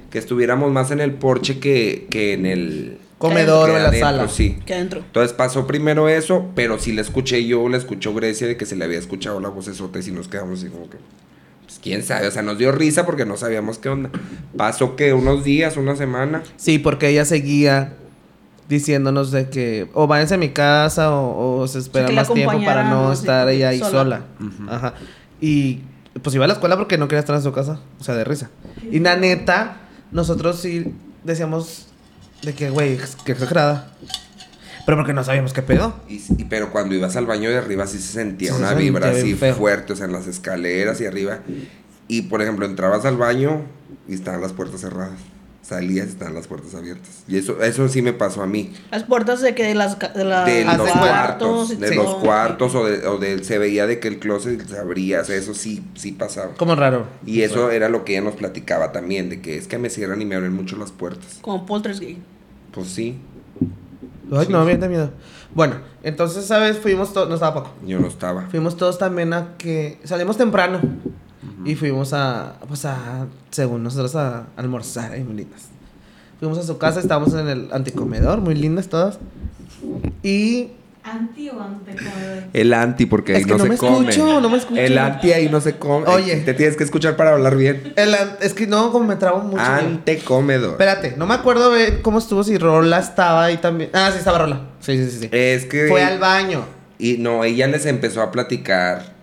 Speaker 3: Que estuviéramos más en el porche que, que en el...
Speaker 1: Comedor o en la
Speaker 3: adentro,
Speaker 1: sala.
Speaker 3: Sí.
Speaker 2: Que adentro.
Speaker 3: Entonces pasó primero eso, pero sí le escuché yo, le escuchó Grecia de que se le había escuchado la voz esota y si nos quedamos así como que, quién sabe, o sea, nos dio risa porque no sabíamos qué onda. Pasó que unos días, una semana,
Speaker 1: Sí, porque ella seguía diciéndonos de que o váyanse a mi casa o, o se espera más tiempo para no estar ella ahí
Speaker 2: sola.
Speaker 1: sola. Ajá. Y pues iba a la escuela porque no quería estar en su casa. O sea, de risa. Y la neta, nosotros sí decíamos de que, güey, que exagerada. Pero porque no sabíamos qué pedo.
Speaker 3: y, y- pero cuando ibas al baño de arriba sí se sentía
Speaker 1: Sí, se
Speaker 3: una
Speaker 1: sentía
Speaker 3: vibra así
Speaker 1: feo.
Speaker 3: fuerte, o sea, en las escaleras y arriba. Y por ejemplo, entrabas al baño y estaban las puertas cerradas. salías y estaban las puertas abiertas. Y eso, eso sí me pasó a mí.
Speaker 2: Las puertas de que de las, de las
Speaker 3: De los cuartos,
Speaker 2: y
Speaker 3: de
Speaker 2: todo.
Speaker 3: los cuartos o, de, o de- se veía de que el closet se abría, o sea, eso sí, sí pasaba.
Speaker 1: Como raro.
Speaker 3: Y eso era lo que ella nos platicaba también, de que es que me cierran y me abren mucho las puertas.
Speaker 2: Como poltergeist.
Speaker 3: Pues sí,
Speaker 1: Ay, no, bien de miedo. Bueno, entonces, ¿sabes? Fuimos todos, no estaba poco.
Speaker 3: yo no estaba.
Speaker 1: Fuimos todos también a que salimos temprano y fuimos a, pues a, según nosotros, a almorzar ahí muy lindas. Fuimos a su casa, estábamos en el anticomedor, muy lindas todas. Y
Speaker 4: Anti o antecomedor.
Speaker 3: El anti, porque ahí
Speaker 1: Es que
Speaker 3: no,
Speaker 1: no
Speaker 3: se
Speaker 1: me
Speaker 3: come.
Speaker 1: escucho, no me escucho.
Speaker 3: El anti ahí no se come.
Speaker 1: Oye.
Speaker 3: Te tienes que escuchar para hablar bien.
Speaker 1: el es que no, como me trabo mucho.
Speaker 3: Antecomedor.
Speaker 1: Espérate, no me acuerdo cómo estuvo, si Rola estaba ahí también. Ah, sí, estaba Rola. Sí, sí, sí. sí.
Speaker 3: Es que.
Speaker 1: Fue al baño.
Speaker 3: Y no, ella les empezó a platicar.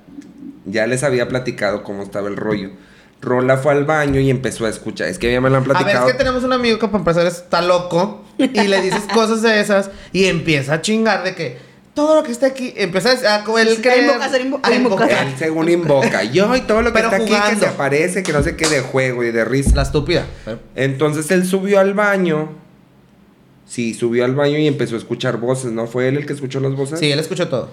Speaker 3: Ya les había platicado cómo estaba el rollo. Rola fue al baño y empezó a escuchar. Es que ya me lo han
Speaker 1: A ver,
Speaker 3: platicado.
Speaker 1: es que tenemos un amigo que para empezar está loco y le dices cosas de esas y empieza a chingar de que todo lo que está aquí empieza a como
Speaker 2: Sí,
Speaker 1: cree-
Speaker 2: a invocar, a invo- a invocar.
Speaker 3: Él según invoca. Yo y todo lo que
Speaker 1: Pero
Speaker 3: está aquí que se aparece, que no sé qué de juego y de risa.
Speaker 1: La estúpida.
Speaker 3: Entonces él subió al baño. Sí, subió al baño y empezó a escuchar voces, ¿no? ¿Fue él el que escuchó las voces?
Speaker 1: Sí, él escuchó todo.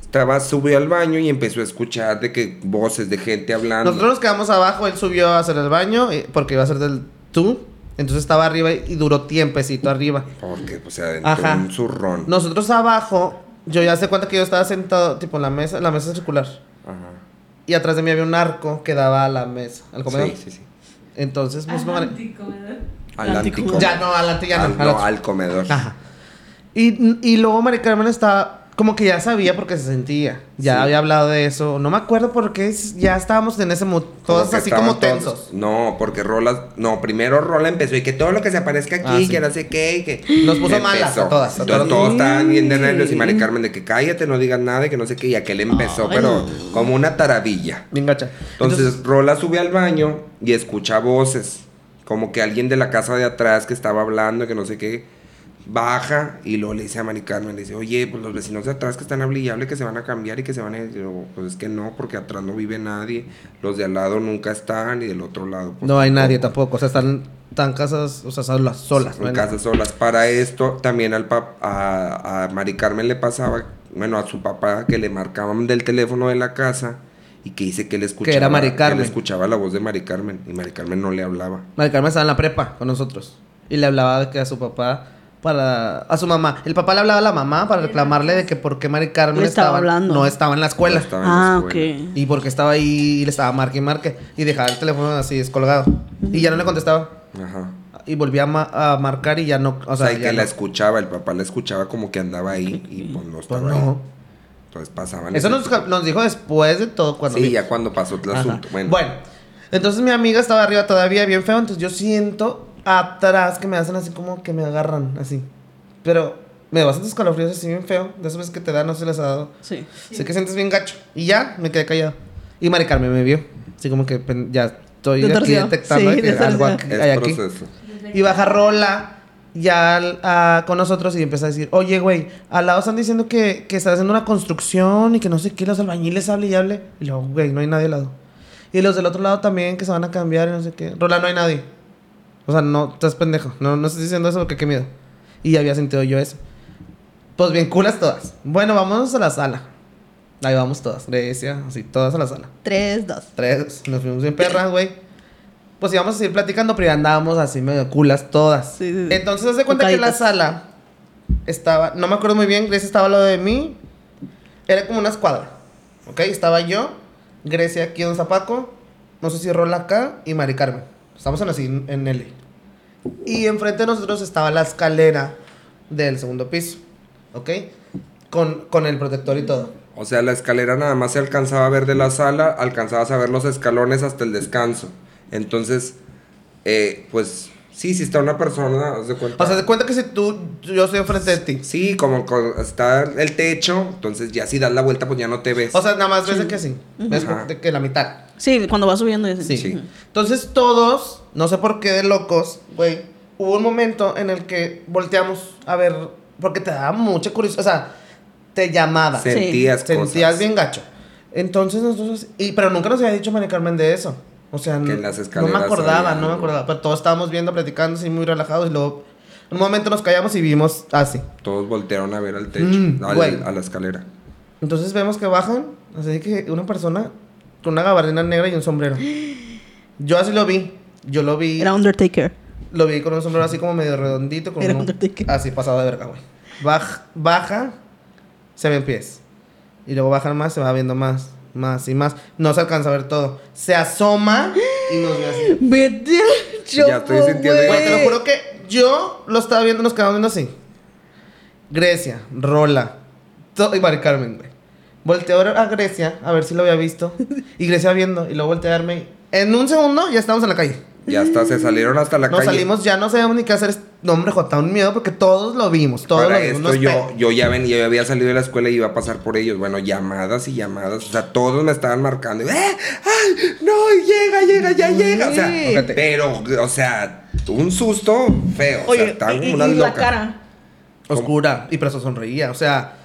Speaker 3: Estaba, subió al baño y empezó a escuchar de que voces de gente hablando.
Speaker 1: Nosotros nos quedamos abajo, él subió a hacer el baño eh, porque iba a hacer del tú. Entonces estaba arriba y duró tiempecito arriba.
Speaker 3: Porque, pues, se adentró
Speaker 1: Ajá.
Speaker 3: un zurrón.
Speaker 1: Nosotros abajo, yo ya se cuenta que yo estaba sentado tipo en la mesa, en la mesa circular.
Speaker 3: Ajá.
Speaker 1: Y atrás de mí había un arco que daba a la mesa, al comedor.
Speaker 3: Sí, sí, sí.
Speaker 1: Entonces, pues, me-
Speaker 4: anticomedor.
Speaker 3: Al
Speaker 2: Antico.
Speaker 3: antico.
Speaker 1: ya no, adelante ya
Speaker 3: al,
Speaker 1: no. al
Speaker 3: no, al comedor.
Speaker 1: Ajá. Y, y luego Mari Carmen estaba como que ya sabía porque se sentía. Ya
Speaker 3: Sí.
Speaker 1: había hablado de eso. No me acuerdo por qué ya estábamos en ese mood. Todos así como
Speaker 3: todos-
Speaker 1: tensos.
Speaker 3: No, porque Rola. No, primero Rola empezó y que todo lo que se aparezca aquí,
Speaker 1: Ah, sí.
Speaker 3: que no sé qué, y que.
Speaker 1: Nos puso malas a todas, a
Speaker 3: Entonces todos estaban bien de nervios y Mari
Speaker 2: Sí.
Speaker 3: Carmen de que cállate, no digas nada, y que no sé qué. Y aquel empezó,
Speaker 2: Ay,
Speaker 3: pero como una taravilla.
Speaker 1: Bien gacha.
Speaker 3: Entonces, Rola sube al baño y escucha voces. Como que alguien de la casa de atrás que estaba hablando, que no sé qué, baja y luego le dice a Mari Carmen, le dice, oye, pues los vecinos de atrás que están hable y hable que se van a cambiar y que se van a. Yo, pues es que no, porque atrás no vive nadie. Los de al lado nunca están y del otro lado. pues,
Speaker 1: no hay nadie tampoco. O sea, están tan casas, o sea, solas. solas no
Speaker 3: en
Speaker 1: hay
Speaker 3: casas
Speaker 1: nadie.
Speaker 3: solas. Para esto, también al pap a, a Mari Carmen le pasaba, bueno, a su papá, que le marcaban del teléfono de la casa y que dice que él escuchaba,
Speaker 1: era Mari
Speaker 3: que
Speaker 1: Carmen.
Speaker 3: él escuchaba la voz de Mari Carmen y Mari Carmen no le hablaba.
Speaker 1: Mari Carmen estaba en la prepa con nosotros. Y le hablaba de que a su papá, para. A su mamá. El papá le hablaba a la mamá para reclamarle de que por qué Mari Carmen
Speaker 2: estaba hablando.
Speaker 1: no estaba en la escuela.
Speaker 3: No estaba en la
Speaker 2: Ah,
Speaker 3: escuela.
Speaker 2: ok.
Speaker 1: Y porque estaba ahí y le estaba marque y marque. Y dejaba el teléfono así descolgado. Y ya no le contestaba.
Speaker 3: Ajá.
Speaker 1: Y volvía a, ma- a marcar y ya no. O
Speaker 3: O
Speaker 1: sea,
Speaker 3: y
Speaker 1: ya
Speaker 3: que la escuchaba, el papá la escuchaba como que andaba ahí y pues no
Speaker 1: Pues
Speaker 3: estaba ahí.
Speaker 1: no.
Speaker 3: Entonces pasaban.
Speaker 1: Eso nos, nos dijo después de todo cuando.
Speaker 3: Sí,
Speaker 1: vi-
Speaker 3: ya cuando pasó el
Speaker 1: Ajá.
Speaker 3: asunto. Bueno,
Speaker 1: Bueno. entonces mi amiga estaba arriba todavía bien feo. Entonces yo siento atrás que me hacen así como que me agarran así. Pero me da bastantes escalofríos así bien feo. De esas veces que te dan, no se les ha dado.
Speaker 2: Sí.
Speaker 1: Sé que sientes bien gacho. Y ya, me quedé callado. Y Mari Carmen me vio. Así como que ya estoy
Speaker 2: Te
Speaker 1: aquí detectando
Speaker 2: Sí,
Speaker 1: que
Speaker 2: te
Speaker 1: algo aquí- hay aquí. Y baja Rola ya al- a- con nosotros y empieza a decir, oye, güey, al lado están diciendo que, que están haciendo una construcción y que no sé qué, los albañiles hable y hable. Y luego, güey, no hay nadie al lado. Y los del otro lado también que se van a cambiar y no sé qué. Rola, no hay nadie. O sea, no, estás pendejo. No, no estoy diciendo eso porque qué miedo. Y había sentido yo eso. Pues bien, culas todas. Bueno, vámonos a la sala. Ahí vamos todas. Grecia, así, todas a la sala.
Speaker 2: Tres, dos.
Speaker 1: Tres, nos fuimos bien perras, güey. Pues íbamos a seguir platicando, pero ya andábamos así medio culas todas.
Speaker 2: Sí, sí, sí.
Speaker 1: Entonces, de cuenta que la sala estaba, no me acuerdo muy bien, Grecia estaba al lado de mí. Era como una escuadra, ¿ok? Estaba yo, Grecia aquí, Don Zapaco, no sé si Rola acá y Mari Carmen. Estamos en así, en L. Y enfrente de nosotros estaba la escalera del segundo piso, ¿ok? Con, con el protector y todo.
Speaker 3: O sea, la escalera nada más se alcanzaba a ver de la sala, alcanzabas a ver los escalones hasta el descanso. Entonces, eh, pues, sí, si está una persona, haz de cuenta.
Speaker 1: O sea, se cuenta que si tú, yo estoy enfrente de ti.
Speaker 3: sí, como con- está el techo, entonces ya si das la vuelta, pues ya no te ves.
Speaker 1: O sea, nada más ves de que sí. Ves
Speaker 3: Ajá.
Speaker 1: de que la mitad.
Speaker 2: Sí, cuando va subiendo. ese.
Speaker 1: Sí.
Speaker 3: Sí.
Speaker 1: Entonces todos, no sé por qué de locos, güey, hubo un momento en el que volteamos a ver, porque te daba mucha curiosidad, o sea, te llamaba.
Speaker 2: Sí.
Speaker 3: sentías cosas.
Speaker 1: Sentías bien gacho. Entonces nosotros, y, pero nunca nos había dicho Mari Carmen de eso. O sea,
Speaker 3: Que en las
Speaker 1: no me
Speaker 3: escaleras
Speaker 1: acordaba,
Speaker 3: había
Speaker 1: no me acordaba. Pero todos estábamos viendo, platicando, así muy relajados. Y luego, en un momento nos callamos y vimos así.
Speaker 3: Todos voltearon a ver al techo,
Speaker 1: Mm,
Speaker 3: al-
Speaker 1: güey.
Speaker 3: a la escalera.
Speaker 1: Entonces vemos que bajan, así que una persona con una gabardina negra y un sombrero. Yo así lo vi. Yo lo vi.
Speaker 2: Era Undertaker.
Speaker 1: Lo vi con un sombrero así como medio redondito. Con
Speaker 2: Era
Speaker 1: un-
Speaker 2: Undertaker.
Speaker 1: Así, pasado de verga, güey. Baja, baja, se ven pies. Y luego bajan más, se va viendo más, más y más. No se alcanza a ver todo. Se asoma y nos ve así.
Speaker 2: Vete al
Speaker 3: Ya estoy sintiendo-
Speaker 1: Güey, te lo juro que yo lo estaba viendo, nos quedamos viendo así. Grecia, Rola, to- y Mari Carmen, güey. Volteo a Grecia a ver si lo había visto. Y Grecia viendo, y luego volteé a darme. En un segundo ya estamos en la calle.
Speaker 3: Ya hasta se salieron hasta la
Speaker 1: Nos
Speaker 3: calle.
Speaker 1: salimos, ya no sabíamos ni qué hacer. No, hombre, Jota, un miedo porque todos lo vimos. Todos
Speaker 3: Para
Speaker 1: lo vimos.
Speaker 3: esto
Speaker 1: unos
Speaker 3: yo, yo ya venía, yo había salido de la escuela y iba a pasar por ellos. Bueno, llamadas y llamadas. O sea, todos me estaban marcando. ¡Eh! ¡Ay! ¡No! ¡Llega, llega, ya llega! O sea,
Speaker 1: Fíjate.
Speaker 3: pero, o sea, un susto feo. o sea, estaban
Speaker 2: y,
Speaker 3: como
Speaker 2: y- y la cara.
Speaker 1: Oscura. Y pero sonreía. O sea,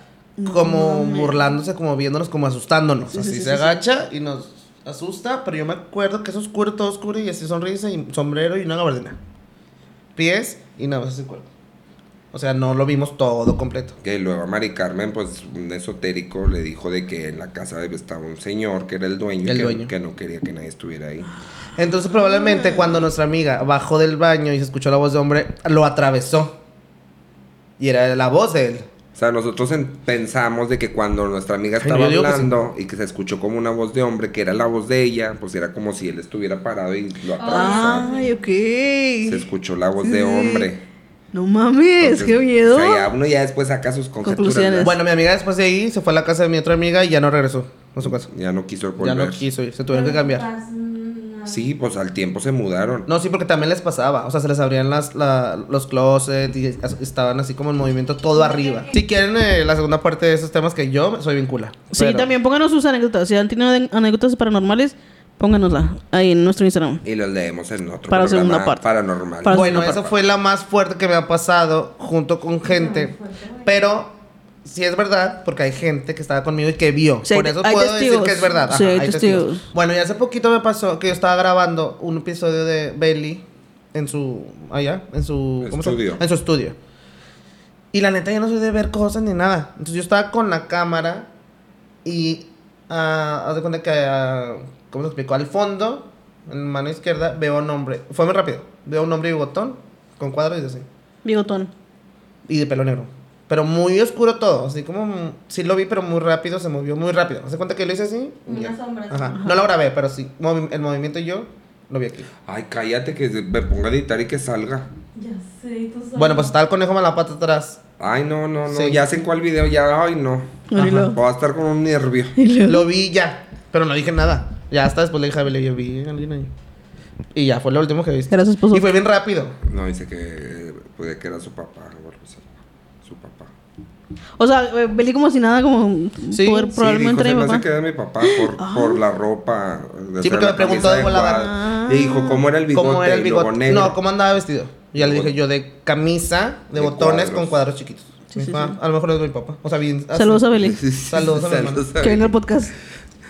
Speaker 1: como burlándose, como viéndonos, como asustándonos.
Speaker 2: Sí, sí,
Speaker 1: así
Speaker 2: sí,
Speaker 1: se
Speaker 2: sí,
Speaker 1: agacha y nos asusta. Pero yo me acuerdo que es oscuro, todo oscuro. Y así sonrisa y sombrero y una gabardina. Pies y nada más ese cuerpo. O sea, no lo vimos todo completo.
Speaker 3: Que luego a Mari Carmen, pues un esotérico le dijo de que en la casa estaba un señor que era el dueño,
Speaker 1: El
Speaker 3: que,
Speaker 1: dueño.
Speaker 3: que no quería que nadie estuviera ahí.
Speaker 1: Entonces probablemente cuando nuestra amiga bajó del baño y se escuchó la voz de hombre, lo atravesó. Y era la voz de él.
Speaker 3: O sea, nosotros en- pensamos de que cuando nuestra amiga estaba
Speaker 1: que sí.
Speaker 3: hablando y que se escuchó como una voz de hombre, que era la voz de ella, pues era como si él estuviera parado y lo atravesara.
Speaker 2: Ay, ok.
Speaker 3: Se escuchó la voz de hombre.
Speaker 2: No mames,
Speaker 3: Entonces,
Speaker 2: qué miedo.
Speaker 3: O sea, ya uno ya después saca sus.
Speaker 2: Conclusiones.
Speaker 1: Bueno, mi amiga después de ahí se fue a la casa de mi otra amiga y ya no regresó a su casa.
Speaker 3: Ya no quiso
Speaker 1: Ya
Speaker 3: volver.
Speaker 1: no quiso ir, se tuvieron que cambiar.
Speaker 3: Sí, pues al tiempo se mudaron.
Speaker 1: No, sí, porque también les pasaba. O sea, se les abrían las, la- los closets y estaban así como en movimiento todo arriba. Si quieren eh, la segunda parte de esos temas que yo soy vincula.
Speaker 2: Sí, también pónganos sus anécdotas. Si han tenido anécdotas paranormales, pónganosla ahí en nuestro Instagram.
Speaker 3: Y los leemos en otro
Speaker 2: Para
Speaker 3: programa
Speaker 2: segunda parte.
Speaker 3: paranormal.
Speaker 2: Para-
Speaker 1: Bueno,
Speaker 2: parte.
Speaker 1: fue la más fuerte que me ha pasado junto con gente. Pero sí es verdad, porque hay gente que estaba conmigo y que vio.
Speaker 2: Sí,
Speaker 1: Por eso puedo decir que es verdad.
Speaker 2: Sí, hay testigos.
Speaker 1: Bueno, y hace poquito me pasó que yo estaba grabando un episodio de Belly en su. allá, en su. ¿cómo se llama?
Speaker 3: Estudio.
Speaker 1: En su estudio. Y la neta, yo no soy de ver cosas ni nada. Entonces yo estaba con la cámara y. ah, haz de cuenta que. ah, ¿Cómo se explicó? Al fondo, en mano izquierda, veo un hombre. Fue muy rápido. Veo un hombre bigotón con cuadros y así.
Speaker 2: Bigotón.
Speaker 1: Y de pelo negro. Pero muy oscuro todo. Así como. mm, Sí lo vi, pero muy rápido. Se movió muy rápido. ¿Se cuenta que lo hice así?
Speaker 4: Una sombra.
Speaker 1: Ajá. No lo grabé, pero sí. movi- el movimiento y yo lo vi aquí.
Speaker 3: Ay, cállate que me ponga a editar y que salga.
Speaker 4: Ya sé, tú sabes.
Speaker 1: Bueno, pues estaba el conejo con la pata atrás.
Speaker 3: Ay, no, no, no.
Speaker 1: Sí.
Speaker 3: Ya sé cuál video, ya, ay, no.
Speaker 2: Ay, lo-
Speaker 3: Voy a estar con un nervio.
Speaker 1: Lo vi ya. Pero no dije nada. Ya hasta después le dije a Bele, yo vi a alguien ahí. Y ya fue lo último que viste.
Speaker 2: Era su esposo.
Speaker 1: Y fue bien rápido.
Speaker 3: No, dice que puede que era su papá o algo así. Su papá.
Speaker 2: O sea, eh, Beli como si nada, como
Speaker 1: Sí,
Speaker 2: poder,
Speaker 1: sí,
Speaker 2: probablemente
Speaker 3: sí,
Speaker 2: era
Speaker 3: dijo,
Speaker 2: mi papá.
Speaker 3: que era mi papá por, por la ropa. de
Speaker 1: Sí, porque me preguntó de volada.
Speaker 3: cuadro.
Speaker 2: Ah.
Speaker 3: Le dijo cómo era el bigote,
Speaker 1: ¿Cómo era el bigote?
Speaker 3: negro.
Speaker 1: No, ¿cómo andaba vestido? Y ya le dije yo de camisa, de,
Speaker 3: De
Speaker 1: botones
Speaker 3: cuadros.
Speaker 1: con cuadros chiquitos.
Speaker 2: Sí, sí, sí.
Speaker 1: "Ah, A lo mejor es mi papá. O sea, bien.
Speaker 2: Saludos a Beli.
Speaker 1: Saludos a mi hermano.
Speaker 3: Saludos a
Speaker 2: Que venga el podcast.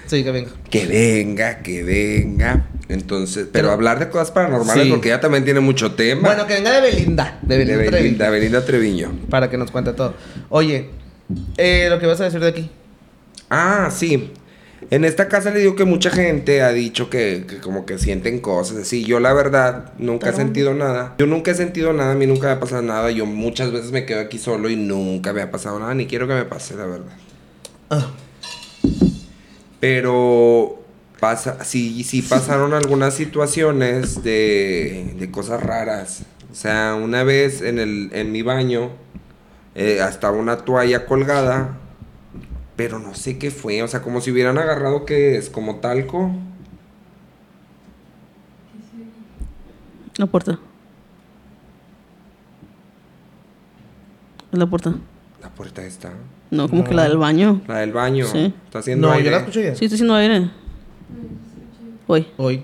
Speaker 1: Sí, que venga.
Speaker 3: Que venga, que venga. Entonces, pero,
Speaker 1: Pero-
Speaker 3: hablar de cosas paranormales
Speaker 1: Sí.
Speaker 3: porque ella también tiene mucho tema.
Speaker 1: Bueno, que venga de Belinda. De
Speaker 3: de
Speaker 1: Belinda. Trevi,
Speaker 3: Belinda, Belinda Treviño.
Speaker 1: Para que nos cuente todo. Oye, eh, lo que vas a decir de aquí.
Speaker 3: Ah, sí. En esta casa le digo que mucha gente ha dicho que, que como que sienten cosas así. Yo la verdad nunca he sentido nada. Yo nunca he sentido nada, a mí nunca me ha pasado nada. Yo muchas veces me quedo aquí solo y nunca me ha pasado nada, ni quiero que me pase, la verdad.
Speaker 1: Ah.
Speaker 3: Pero pasa, sí, sí pasaron algunas situaciones de, de cosas raras. O sea, una vez en, el, en mi baño eh, estaba una toalla colgada, pero no sé qué fue. O sea, como si hubieran agarrado que es como talco.
Speaker 2: La puerta. La puerta.
Speaker 3: La puerta está.
Speaker 2: No, como
Speaker 1: No.
Speaker 2: que la del baño.
Speaker 3: La del baño.
Speaker 2: Sí.
Speaker 3: Está haciendo
Speaker 1: No,
Speaker 3: aire.
Speaker 1: yo la escucho ya.
Speaker 2: Sí, está haciendo aire. Hoy.
Speaker 1: Hoy.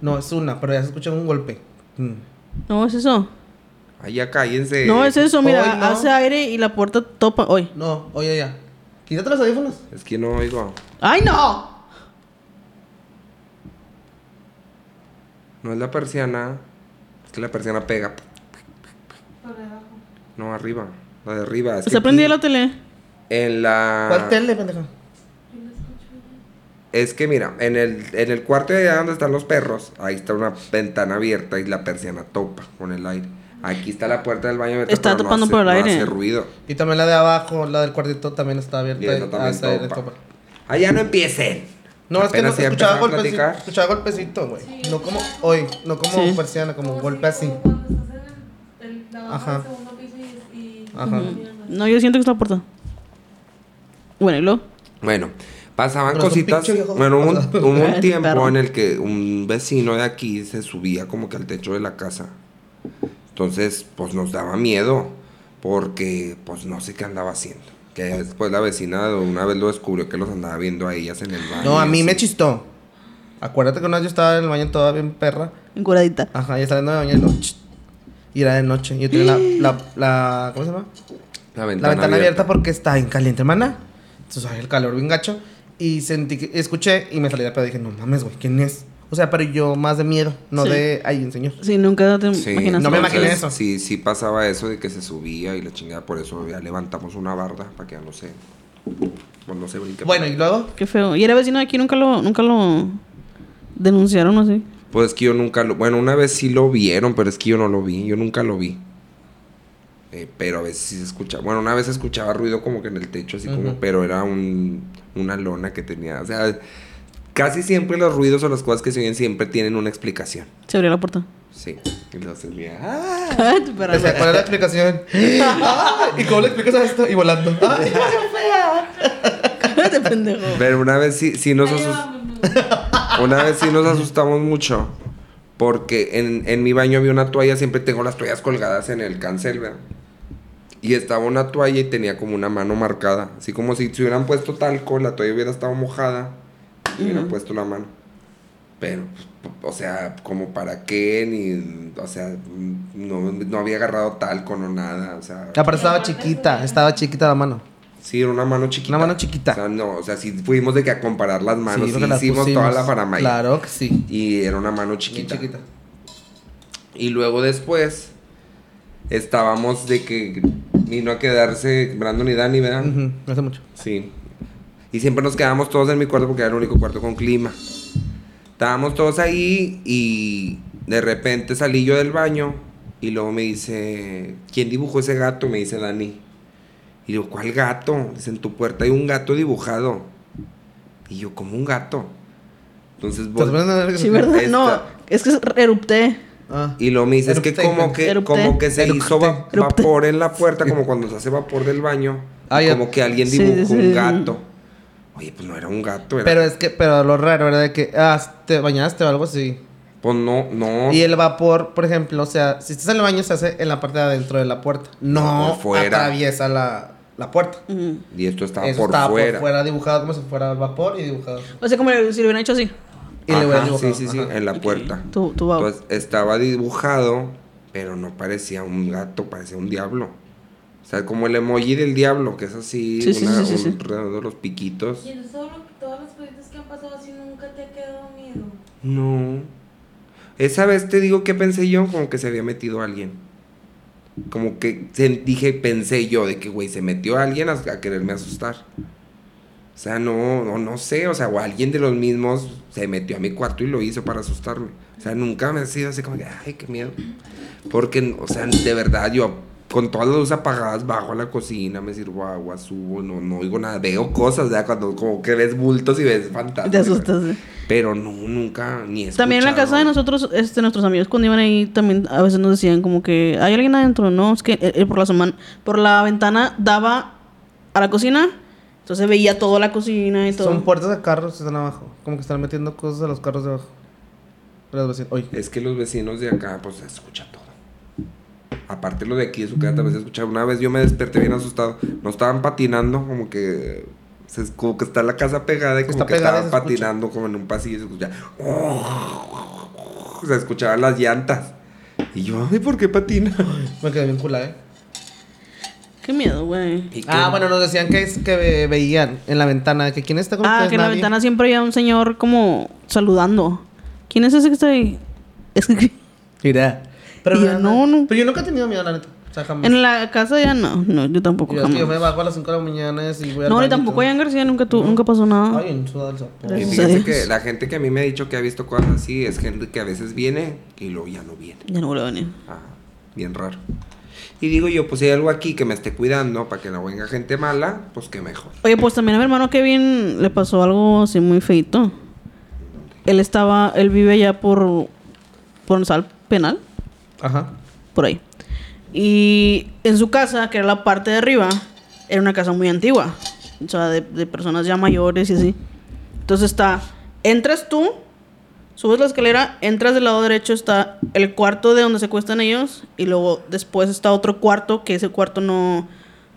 Speaker 1: No, es una, pero ya se escucha un golpe. Mm.
Speaker 2: No, es eso.
Speaker 3: Ay, ya cállense.
Speaker 2: No, es eso, mira,
Speaker 1: Hoy no.
Speaker 2: hace aire y la puerta topa. Hoy.
Speaker 1: No, oye ya. Quítate los audífonos.
Speaker 3: Es que no oigo.
Speaker 2: ¡Ay, no!
Speaker 3: No es la persiana. Es que la persiana pega.
Speaker 4: Por debajo.
Speaker 3: No, arriba. La de arriba. Es que
Speaker 2: ¿Se prendía
Speaker 3: aquí,
Speaker 2: la tele?
Speaker 3: En la.
Speaker 1: ¿Cuál tele, pendejo?
Speaker 3: Es que mira, en el, en el cuarto de allá donde están los perros, ahí está una ventana abierta y la persiana topa con el aire. Aquí está la puerta del baño.
Speaker 2: Está
Speaker 3: pero no
Speaker 2: topando
Speaker 3: hace-
Speaker 2: por el
Speaker 3: no
Speaker 2: aire.
Speaker 3: hace ruido.
Speaker 1: Y también la de abajo, la del cuartito también está abierta.
Speaker 3: Y esa también topa.
Speaker 1: topa.
Speaker 3: Allá no empiecen.
Speaker 1: No, es que no escuchaba golpecito, escuchaba golpecito, güey.
Speaker 4: Sí,
Speaker 1: no como hoy, no como
Speaker 2: Sí.
Speaker 1: persiana, como un golpe
Speaker 4: si-
Speaker 1: así.
Speaker 4: como Cuando estás en el, el lavabo
Speaker 1: Ajá. Ajá.
Speaker 2: No, yo siento que está la puerta. Bueno, y luego.
Speaker 3: Bueno, pasaban
Speaker 1: Pero es
Speaker 3: cositas.
Speaker 1: pinche.
Speaker 3: Bueno, hubo un, hubo un
Speaker 2: Ay,
Speaker 3: tiempo
Speaker 2: perro.
Speaker 3: en el que un vecino de aquí se subía como que al techo de la casa. Entonces, pues nos daba miedo. Porque, pues no sé qué andaba haciendo. Que después la vecina de una vez lo descubrió que los andaba viendo a ellas en el baño.
Speaker 1: No, a mí me chistó. Acuérdate que una vez yo estaba en el baño toda bien perra.
Speaker 2: Encuradita.
Speaker 1: Ajá, y saliendo del baño y lo... ch- Y era de noche. Yo tenía la, la, la- ¿Cómo se llama?
Speaker 3: La ventana,
Speaker 1: La ventana abierta porque está bien caliente, hermana. Entonces, ay, el calor bien gacho. Y sentí que... Escuché y me salí de pedo. Dije, no mames, güey, ¿quién es? O sea, pero yo más de miedo. No
Speaker 2: Sí.
Speaker 1: de... Ay, un señor.
Speaker 2: Sí, nunca te
Speaker 3: Sí,
Speaker 2: imaginas.
Speaker 1: No me imaginé eso.
Speaker 3: Sí, sí pasaba eso de que se subía y la chingada. Por eso ya levantamos una barda para que ya no se... Pues no se brinque.
Speaker 1: Bueno, y luego...
Speaker 2: Qué feo. Y era vecino de aquí, nunca lo, nunca lo denunciaron así.
Speaker 3: Pues es que yo nunca lo... Bueno, una vez sí lo vieron, pero es que yo no lo vi. Yo nunca lo vi. Eh, pero a veces sí se escuchaba. Bueno, una vez se escuchaba ruido como que en el techo, así como... Pero era un, una lona que tenía... O sea, casi siempre los ruidos o las cosas que se oyen siempre tienen una explicación.
Speaker 2: Se abrió la puerta.
Speaker 3: Sí. Y entonces, mira... ¡ah!
Speaker 1: ¿cuál es la explicación? Ay, ¿Y cómo le explicas a esto? Y volando. Ay,
Speaker 2: Cállate, pendejo.
Speaker 3: Pero una vez sí, sí nos
Speaker 4: vámonos.
Speaker 3: Una vez sí nos asustamos mucho. Porque en, en mi baño había una toalla, siempre tengo las toallas colgadas en el cancel, ¿verdad? Y estaba una toalla y tenía como una mano marcada. Así como si se hubieran puesto talco, la toalla hubiera estado mojada. Y hubieran
Speaker 2: Ujú.
Speaker 3: puesto la mano. Pero, o sea, como para qué, ni. O sea, no, no había agarrado talco, no nada. O sea,
Speaker 1: Aparte estaba chiquita, estaba chiquita la mano.
Speaker 3: Sí, era una mano chiquita.
Speaker 1: Una mano chiquita.
Speaker 3: O sea, no, o sea, si fuimos de que a comparar las manos, sí,
Speaker 1: las
Speaker 3: hicimos
Speaker 1: pusimos.
Speaker 3: toda la faramaya.
Speaker 1: Claro que sí.
Speaker 3: Y era una mano
Speaker 1: Bien
Speaker 3: chiquita.
Speaker 1: chiquita.
Speaker 3: Y luego después estábamos de que vino a quedarse Brandon y Dani, ¿verdad?
Speaker 1: No hace mucho.
Speaker 3: Sí. Y siempre nos quedábamos todos en mi cuarto porque era el único cuarto con clima. Estábamos todos ahí y de repente salí yo del baño y luego me dice, ¿quién dibujó ese gato? Me dice Dani. Y digo, ¿cuál gato? Dice, en tu puerta hay un gato dibujado. Y yo, ¿cómo un gato? Entonces
Speaker 1: ¿Estás
Speaker 3: vol-
Speaker 1: poniendo nervioso?
Speaker 2: Sí, ¿verdad?
Speaker 3: Esta-
Speaker 2: No, es que erupté.
Speaker 1: Ah.
Speaker 3: y luego me dice, es que
Speaker 1: Erupté,
Speaker 3: como que,
Speaker 2: erupté.
Speaker 3: como que se
Speaker 1: Erupté.
Speaker 3: hizo va-
Speaker 2: Erupté.
Speaker 3: vapor en la puerta, como cuando se hace vapor del baño.
Speaker 1: Ah, ya.
Speaker 3: como que alguien dibujó
Speaker 2: sí,
Speaker 3: un gato. Oye, pues no era un gato, era...
Speaker 1: Pero es que, pero lo raro, ¿verdad? De que, ah, te bañaste o algo así.
Speaker 3: Pues no, no.
Speaker 1: Y el vapor, por ejemplo, o sea, si estás en el baño se hace en la parte de adentro de la puerta. No
Speaker 3: fuera.
Speaker 1: atraviesa la, la puerta.
Speaker 3: Y esto estaba
Speaker 1: Eso
Speaker 3: por
Speaker 1: estaba
Speaker 3: fuera.
Speaker 1: por fuera dibujado como si fuera vapor y dibujado.
Speaker 2: O sea, como si lo hubieran hecho así.
Speaker 1: Y le hubieran
Speaker 3: Ajá,
Speaker 1: dibujado.
Speaker 3: sí, sí, sí,
Speaker 1: ajá.
Speaker 3: en la puerta. Entonces estaba dibujado, pero no parecía un gato, parecía un diablo. O sea, como el emoji del diablo, que es así,
Speaker 2: Sí,
Speaker 3: una-
Speaker 2: sí, sí, sí.
Speaker 3: un alrededor de los piquitos.
Speaker 4: Y entonces todo lo- todas las cositas que han pasado así nunca te ha quedado miedo.
Speaker 3: No. Esa vez te digo que pensé yo, como que se había metido alguien. Como que dije, pensé yo de que, güey, se metió alguien a, quererme asustar. O sea, no, no, no sé, o sea, o alguien de los mismos se metió a mi cuarto y lo hizo para asustarme. O sea, nunca me ha sido así como que, ay, qué miedo. Porque, o sea, de verdad, yo con todas las luces apagadas bajo a la cocina, me sirvo agua, subo, no, no oigo nada, veo cosas, ya cuando como que ves bultos y ves fantasmas.
Speaker 2: Te asustas. sí.
Speaker 3: Pero no, nunca, ni he
Speaker 2: También en la casa de nosotros, este, nuestros amigos cuando iban ahí, también a veces nos decían como que hay alguien adentro, ¿no? Es que eh, eh, por, la semana, por la ventana daba a la cocina, entonces veía toda la cocina y todo.
Speaker 1: Son puertas de carros que están abajo. Como que están metiendo cosas a los carros de abajo. Los vecinos. Oye.
Speaker 3: Es que los vecinos de acá, pues se escucha todo. Aparte lo de aquí de su casa también se escucha. Una vez yo me desperté bien asustado. No estaban patinando, como que se, como que está la casa pegada y como
Speaker 1: Está
Speaker 3: que
Speaker 1: pegada escucha.
Speaker 3: patinando como en un pasillo y se escucha. Se escuchaban las llantas. Y yo, ay, ¿por qué patina?
Speaker 1: Me quedé bien culada, ¿eh?
Speaker 2: Qué miedo, güey.
Speaker 1: Ah, bueno, nos decían que, es que ve- veían en la ventana. Que quién está con
Speaker 2: Ah, que en la
Speaker 1: Nadie.
Speaker 2: ventana siempre había un señor como saludando. ¿Quién es ese que está ahí? Es que
Speaker 1: Mira. Pero,
Speaker 2: Y yo, no, no.
Speaker 1: Pero yo nunca he tenido miedo, la neta. Sea, jamás.
Speaker 2: en la casa ya no. No, yo tampoco
Speaker 1: Yo, es que yo me
Speaker 2: jamás.
Speaker 1: bajo a las 5 de la mañana y voy al
Speaker 2: No,
Speaker 1: y
Speaker 2: tampoco allá en García nunca, tu, nunca pasó nada.
Speaker 1: Ay, en sapo.
Speaker 3: Y fíjate que la gente que a mí me ha dicho que ha visto cosas así es gente que a veces viene y luego ya no viene.
Speaker 2: Ya no vuelvo a venir.
Speaker 3: Ajá, bien raro. Y digo yo, pues si hay algo aquí que me esté cuidando para que no venga gente mala, pues qué mejor.
Speaker 2: Oye, pues también a mi hermano Kevin le pasó algo así muy feito. Él estaba, él vive allá por, por sal penal,
Speaker 1: Ajá.
Speaker 2: por ahí. Y en su casa, que era la parte de arriba, era una casa muy antigua. O sea, de, de personas ya mayores y así. Entonces está, entras tú, subes la escalera, entras del lado derecho, está el cuarto de donde se acuestan ellos. Y luego después está otro cuarto, que ese cuarto no,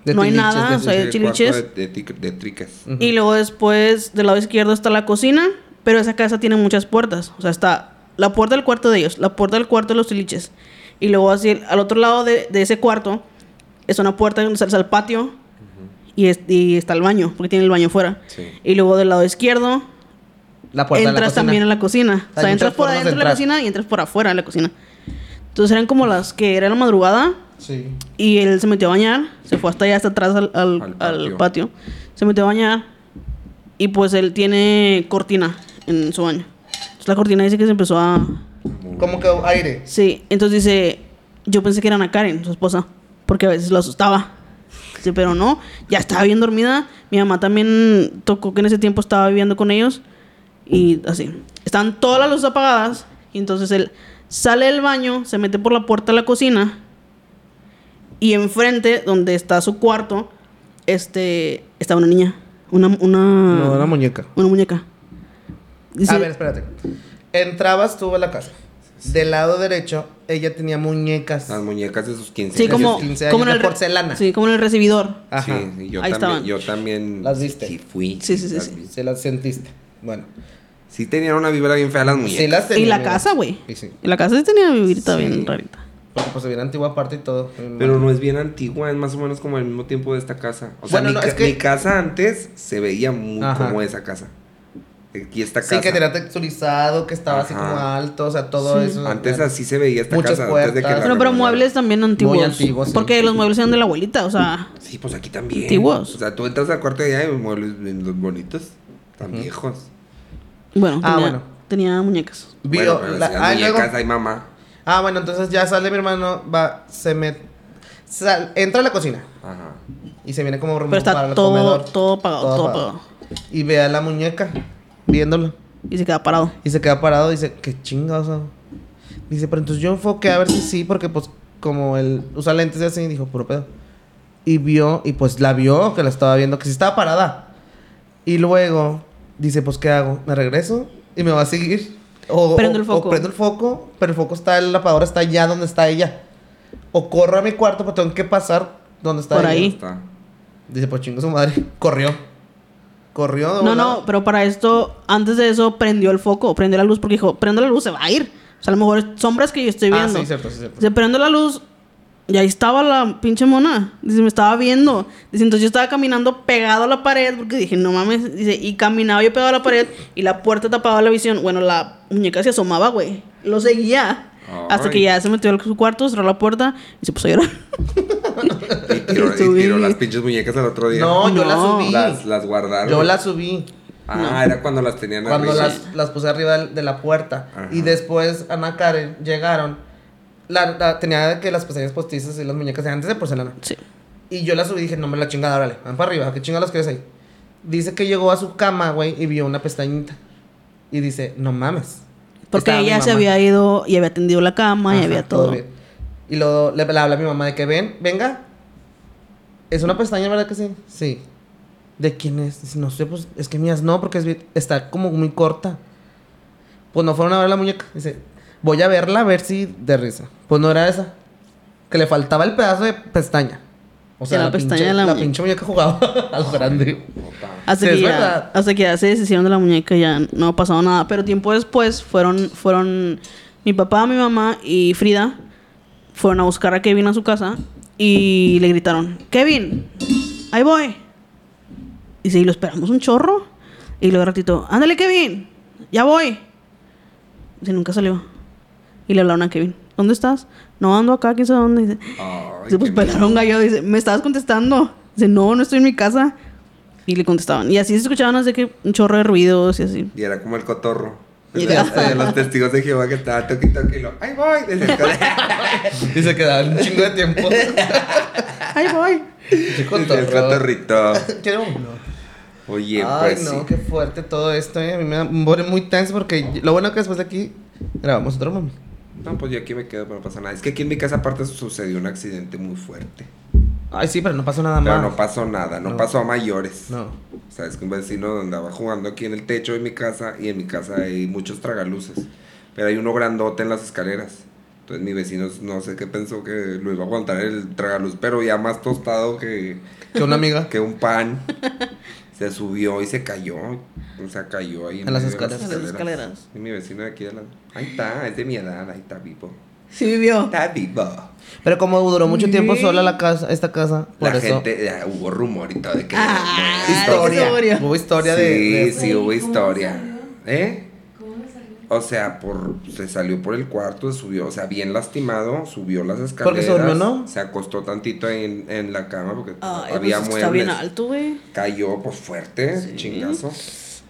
Speaker 1: De
Speaker 2: no hay nada,
Speaker 1: de-
Speaker 2: o sea, hay chiliches.
Speaker 3: De, de, de triques.
Speaker 1: Ujú.
Speaker 2: Y luego después del lado izquierdo está la cocina, pero esa casa tiene muchas puertas. O sea, está la puerta del cuarto de ellos, la puerta del cuarto de los tiliches. Y luego así, al otro lado de, de ese cuarto es una puerta donde sales al patio y, es- y está el baño, porque tiene el baño fuera.
Speaker 3: Sí.
Speaker 2: Y luego del lado izquierdo
Speaker 1: La puerta de la
Speaker 2: entras también a la cocina. O
Speaker 1: Hay
Speaker 2: sea, entras por adentro de la cocina y entras por afuera de la cocina. Entonces eran como las que era la madrugada
Speaker 1: Sí.
Speaker 2: y él se metió a bañar, se fue hasta allá, hasta atrás al, al-
Speaker 3: Al
Speaker 2: al
Speaker 3: patio.
Speaker 2: patio. Se metió a bañar y pues él tiene cortina en su baño. Entonces la cortina dice que se empezó a...
Speaker 1: Como que aire.
Speaker 2: Sí, entonces dice, yo pensé que era Ana Karen, su esposa, porque a veces lo asustaba. Dice, pero no, ya estaba bien dormida. Mi mamá también tocó que en ese tiempo estaba viviendo con ellos y así. Están todas las luces apagadas y entonces él sale del baño, se mete por la puerta de la cocina y enfrente, donde está su cuarto, este, está una niña, una, una,
Speaker 1: No, una muñeca.
Speaker 2: una muñeca. Dice-
Speaker 1: A ver, espérate. Entrabas tú a la casa. Del lado derecho, ella tenía muñecas.
Speaker 3: Las muñecas de sus 15
Speaker 2: Sí,
Speaker 1: Desde
Speaker 2: como,
Speaker 1: sus 15
Speaker 2: como en
Speaker 1: años
Speaker 2: el
Speaker 1: de porcelana.
Speaker 2: Sí, como en el recibidor.
Speaker 1: Ajá.
Speaker 3: Sí, yo
Speaker 2: Ahí
Speaker 3: también,
Speaker 2: estaban.
Speaker 3: yo también.
Speaker 1: Las viste.
Speaker 3: Sí, fui.
Speaker 2: Sí, sí, sí,
Speaker 3: las
Speaker 2: sí.
Speaker 3: vi.
Speaker 1: Se las sentiste. Bueno.
Speaker 3: Sí tenían una vibra bien fea las muñecas.
Speaker 1: Sí las
Speaker 2: Y
Speaker 1: tenía.
Speaker 2: la
Speaker 1: mira.
Speaker 2: casa, güey.
Speaker 1: Sí, sí.
Speaker 2: Y la casa sí tenía vivirita
Speaker 3: Sí.
Speaker 2: bien rarita.
Speaker 1: Porque pues se viera antigua aparte y todo.
Speaker 3: Pero no es bien antigua, es más o menos como el mismo tiempo de esta casa. O sea,
Speaker 1: Bueno,
Speaker 3: mi,
Speaker 1: no,
Speaker 3: ca-
Speaker 1: es que-
Speaker 3: mi casa antes se veía muy
Speaker 1: Ajá.
Speaker 3: como esa casa. Aquí esta casa.
Speaker 1: Sí, que tenía texturizado, que estaba así como alto, o sea, todo
Speaker 2: Sí.
Speaker 1: eso.
Speaker 3: Antes así se veía esta
Speaker 1: Muchas
Speaker 3: casa. antes de que
Speaker 1: puertas.
Speaker 3: la
Speaker 2: Pero, muebles también antiguos.
Speaker 1: Muy antiguos, sí.
Speaker 2: Porque los muebles eran de la abuelita, o sea.
Speaker 3: Sí, pues aquí también.
Speaker 2: Antiguos.
Speaker 3: O sea, tú entras al cuarto de allá y los muebles los bonitos. Tan
Speaker 1: Ujú.
Speaker 3: viejos.
Speaker 2: Bueno,
Speaker 1: Ah,
Speaker 2: tenía,
Speaker 1: bueno.
Speaker 2: tenía muñecas.
Speaker 1: Vio
Speaker 3: bueno, pero
Speaker 1: la-
Speaker 3: si las
Speaker 1: ah, y luego-
Speaker 3: muñecas hay mamá.
Speaker 1: Ah, bueno, entonces ya sale mi hermano, va, se mete. sal- entra a la cocina
Speaker 3: Ajá.
Speaker 1: y se viene como rumbo
Speaker 2: Pero
Speaker 1: para
Speaker 2: está
Speaker 1: el
Speaker 2: todo,
Speaker 1: comedor.
Speaker 2: todo apagado, todo, apagado.
Speaker 1: Y ve a la muñeca viéndolo.
Speaker 2: Y se queda parado.
Speaker 1: Y se queda parado y dice, qué chingados. hago?". Dice, pero entonces yo enfoqué a ver si sí, porque pues como él usa lentes y así, dijo, puro pedo. Y vio, y pues la vio, que la estaba viendo, que sí estaba parada. Y luego dice, pues ¿qué hago? ¿Me regreso? ¿Y me va a seguir? O,
Speaker 2: Prendo el foco.
Speaker 1: o prendo el foco, pero el foco está, el lavadora está allá donde está ella. O corro a mi cuarto, pero tengo que pasar donde está
Speaker 2: Por
Speaker 1: ella.
Speaker 2: ahí.
Speaker 3: Está.
Speaker 1: Dice, pues chingo su madre. Corrió. Corrió de
Speaker 2: No, no, pero para esto, antes de eso, prendió el foco, prendió la luz, porque dijo, prendo la luz, se va a ir. O sea, a lo mejor sombras que yo estoy
Speaker 1: Ah,
Speaker 2: viendo.
Speaker 1: sí, cierto, sí, cierto.
Speaker 2: Se prende la luz y ahí estaba la pinche mona. Dice, me estaba viendo. Dice, entonces yo estaba caminando pegado a la pared porque dije, no mames. Dice, y caminaba yo pegado a la pared y la puerta tapaba la visión. Bueno, la muñeca se asomaba, güey. Lo seguía. Hasta que ya se metió a su cuarto, cerró la puerta y se puso a llorar.
Speaker 3: Y tiró, y
Speaker 2: Subí.
Speaker 3: tiró las pinches muñecas al otro día.
Speaker 1: No, yo las
Speaker 2: No.
Speaker 1: subí.
Speaker 3: Las, las guardaron.
Speaker 1: Yo las subí.
Speaker 3: Ah, era cuando las tenían
Speaker 1: Cuando
Speaker 3: arriba.
Speaker 1: las, las puse arriba de, la puerta.
Speaker 3: Ajá.
Speaker 1: Y después Ana Karen llegaron. La, la- tenía que las pestañas postizas y las muñecas de antes de porcelana.
Speaker 2: Sí.
Speaker 1: Y yo las subí y dije, no me la chingada, órale, van para arriba, ¿qué chingados quieres ahí? Dice que llegó a su cama, güey, y vio una pestañita. Y dice, no mames.
Speaker 2: Porque
Speaker 1: Estaba
Speaker 2: ella se había ido y había tendido la cama y había todo.
Speaker 1: Y luego le, le habla a mi mamá de que ven, venga. ¿Es una pestaña, verdad que sí? Sí. ¿De quién es? Dice, no sé, pues es que mías no, porque es está como muy corta. Pues no fueron a ver la muñeca. Dice, voy a verla a ver si de risa. Pues no era esa. Que le faltaba el pedazo de pestaña. O sea,
Speaker 2: la
Speaker 1: la,
Speaker 2: pestaña
Speaker 1: pinche,
Speaker 2: de la
Speaker 1: la
Speaker 2: muñeca.
Speaker 1: pinche muñeca jugaba a lo grande.
Speaker 2: Hasta,
Speaker 1: Sí,
Speaker 2: que
Speaker 1: es
Speaker 2: ya, hasta que ya se deshicieron de la muñeca ya no ha pasado nada. Pero tiempo después fueron, fueron mi papá, mi mamá y Frida fueron a buscar a Kevin a su casa y le gritaron, Kevin, ahí voy. Y sí, lo esperamos un chorro. Y luego ratito, ándale Kevin, ya voy. Y nunca salió. Y le hablaron a Kevin. ¿Dónde estás? No, ando acá, quién sabe dónde. Dice,
Speaker 3: Ay,
Speaker 2: dice, pues
Speaker 3: qué
Speaker 2: pelaron gallo. Dice, ¿me estabas contestando? Dice, no, no estoy en mi casa. Y le contestaban. Y así se escuchaban así que un chorro de ruidos y así.
Speaker 3: Y era como el cotorro.
Speaker 2: Y
Speaker 3: De, los testigos de Jehová que estaban toqui toqui y lo, ¡ay voy! Desde el colegio.
Speaker 1: Y se quedaban un chingo de tiempo.
Speaker 2: ¡Ay, voy!
Speaker 3: El cotorrito.
Speaker 1: Quiero uno.
Speaker 3: Oye,
Speaker 1: Ay,
Speaker 3: pues
Speaker 1: no,
Speaker 3: sí.
Speaker 1: qué fuerte todo esto, eh. A mí me, da- me pone muy tenso porque lo bueno que después de aquí grabamos otro mami.
Speaker 3: No, pues yo aquí me quedo, pero no pasa nada. Es que aquí en mi casa aparte sucedió un accidente muy fuerte.
Speaker 1: Ay, sí, pero no pasó nada
Speaker 3: Pero
Speaker 1: más.
Speaker 3: no pasó nada, no,
Speaker 1: No.
Speaker 3: pasó a mayores.
Speaker 1: No.
Speaker 3: O sea, es que un vecino andaba jugando aquí en el techo de mi casa y en mi casa hay muchos tragaluces. Pero hay uno grandote en las escaleras. Entonces mi vecino no sé qué pensó que lo iba a aguantar el tragaluz, pero ya más tostado que,
Speaker 1: Que una amiga.
Speaker 3: que un pan. Se subió y se cayó. O sea, cayó ahí
Speaker 1: En las escaleras.
Speaker 2: Las escaleras.
Speaker 3: Y mi vecino de aquí de la... Ahí está, es de mi edad, ahí está vivo.
Speaker 2: Sí vivió.
Speaker 3: Está vivo.
Speaker 1: Pero como duró mucho tiempo sola la casa, esta casa, por
Speaker 3: La
Speaker 1: eso.
Speaker 3: gente, ya, hubo rumor y todo de que...
Speaker 2: Ah,
Speaker 1: historia. Hubo historia
Speaker 3: sí,
Speaker 1: de, de-
Speaker 3: sí, hubo
Speaker 4: ¿Cómo
Speaker 3: historia. ¿Eh? O sea, por se salió por el cuarto, subió, o sea, bien lastimado, subió las escaleras.
Speaker 1: Porque se durmió, ¿no?
Speaker 3: Se acostó tantito ahí en, en la cama porque
Speaker 2: Ay,
Speaker 3: había
Speaker 2: pues
Speaker 3: muebles.
Speaker 2: está bien alto, güey.
Speaker 3: Cayó pues fuerte,
Speaker 2: Sí.
Speaker 3: chingazo.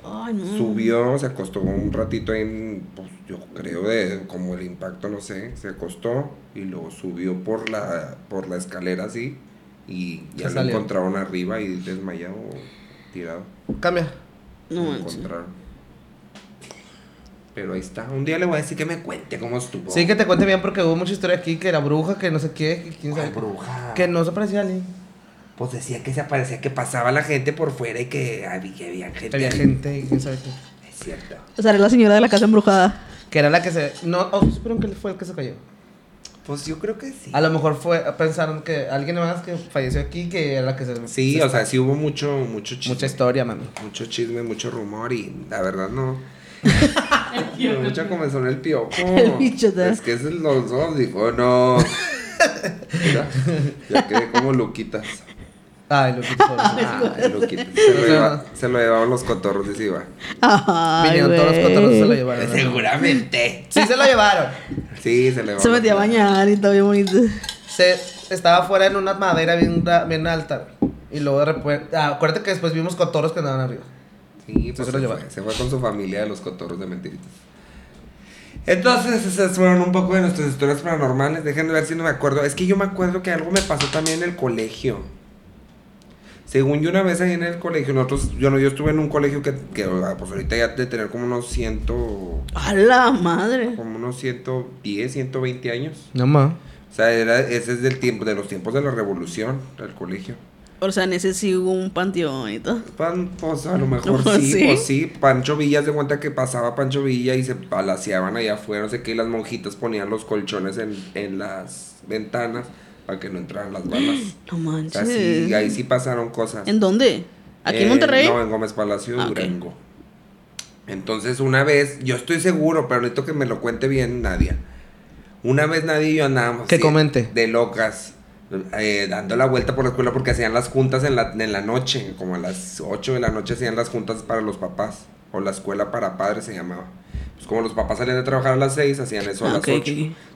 Speaker 2: Ay, no.
Speaker 3: Subió, se acostó un ratito ahí en, pues yo creo de como el impacto, no sé, se acostó y luego subió por la por la escalera así y ya
Speaker 1: Se
Speaker 3: lo
Speaker 1: salió.
Speaker 3: encontraron arriba y desmayado, tirado.
Speaker 1: Cambia.
Speaker 2: No
Speaker 3: Lo encontraron. Pero ahí está. Un día le voy a decir que me cuente cómo estuvo.
Speaker 1: Sí, que te cuente bien porque hubo mucha historia aquí que era bruja, que no sé qué, que quién
Speaker 3: ¿Cuál
Speaker 1: sabe.
Speaker 3: bruja?
Speaker 1: Que no se parecía a alguien.
Speaker 3: Pues decía que se aparecía, que pasaba la gente por fuera y que había, que había gente.
Speaker 1: Había
Speaker 3: ahí.
Speaker 1: gente y quién sabe qué.
Speaker 3: Es cierto.
Speaker 2: O sea, era la señora de la casa embrujada.
Speaker 1: Que era la que se. No, oh, supieron que fue el que se cayó.
Speaker 3: Pues yo creo que sí.
Speaker 1: A lo mejor fue, pensaron que alguien más que falleció aquí, que era la que se.
Speaker 3: Sí,
Speaker 1: se-
Speaker 3: o sea, sí hubo mucho, mucho chisme.
Speaker 1: Mucha historia, mami.
Speaker 3: Mucho chisme, mucho rumor y la verdad no. Mucha comenzó en el piojo.
Speaker 2: El bicho.
Speaker 3: Es que es el- los dos, dijo, no. Mira, ya quedé como Luquitas.
Speaker 1: Lo hizo.
Speaker 3: Ay, Luquitas. Se lo, lleva- se lo llevaban los cotorros Siva.
Speaker 2: Ay,
Speaker 1: Vinieron todos los cotorros y se lo llevaron.
Speaker 3: Seguramente.
Speaker 1: Sí, se lo llevaron.
Speaker 3: Sí, se le llevaban.
Speaker 2: Se metía a bañar y todo bien bonito.
Speaker 1: Se estaba fuera en una madera bien, alta. Y luego de repente. Ah, acuérdate que después vimos cotorros que andaban arriba.
Speaker 3: Sí, pues
Speaker 1: Se
Speaker 3: fue, se fue con su familia de los cotorros de mentiritas. Entonces, esas fueron un poco de nuestras historias paranormales. Déjenme ver si no me acuerdo. Es que yo me acuerdo que algo me pasó también en el colegio. Según yo una vez ahí en el colegio, nosotros, yo no, yo estuve en un colegio que, que ah, pues ahorita ya de tener como unos ciento,
Speaker 2: A la madre.
Speaker 3: como unos 110, 120 años.
Speaker 1: No más.
Speaker 3: O sea, era, ese es del tiempo, de los tiempos de la revolución, el colegio.
Speaker 2: O sea, en ese sí hubo un panteón y todo.
Speaker 3: Pan, pues a lo mejor sí,
Speaker 2: ¿sí?
Speaker 3: pues sí. Pancho Villa se cuenta que pasaba Pancho Villa y se palaceaban allá afuera, no sé qué, y las monjitas ponían los colchones en, en las ventanas para que no entraran las balas.
Speaker 2: No
Speaker 3: O
Speaker 2: manches.
Speaker 3: sea, sí, ahí sí pasaron cosas.
Speaker 2: ¿En dónde? ¿Aquí en
Speaker 3: Eh,
Speaker 2: Monterrey?
Speaker 3: No, en Gómez Palacio,
Speaker 2: Ah.
Speaker 3: Durango. Entonces, una vez, yo estoy seguro, pero necesito que me lo cuente bien Nadia. Una vez Nadia y yo andábamos
Speaker 1: Que comente.
Speaker 3: de locas, eh, dando la vuelta por la escuela porque hacían las juntas en la, en la noche, como a las 8 de la noche hacían las juntas para los papás, o la escuela para padres se llamaba. Pues como los papás salían de trabajar a las 6, hacían eso a
Speaker 2: Ah,
Speaker 3: las
Speaker 2: ok,
Speaker 3: 8.
Speaker 2: ok.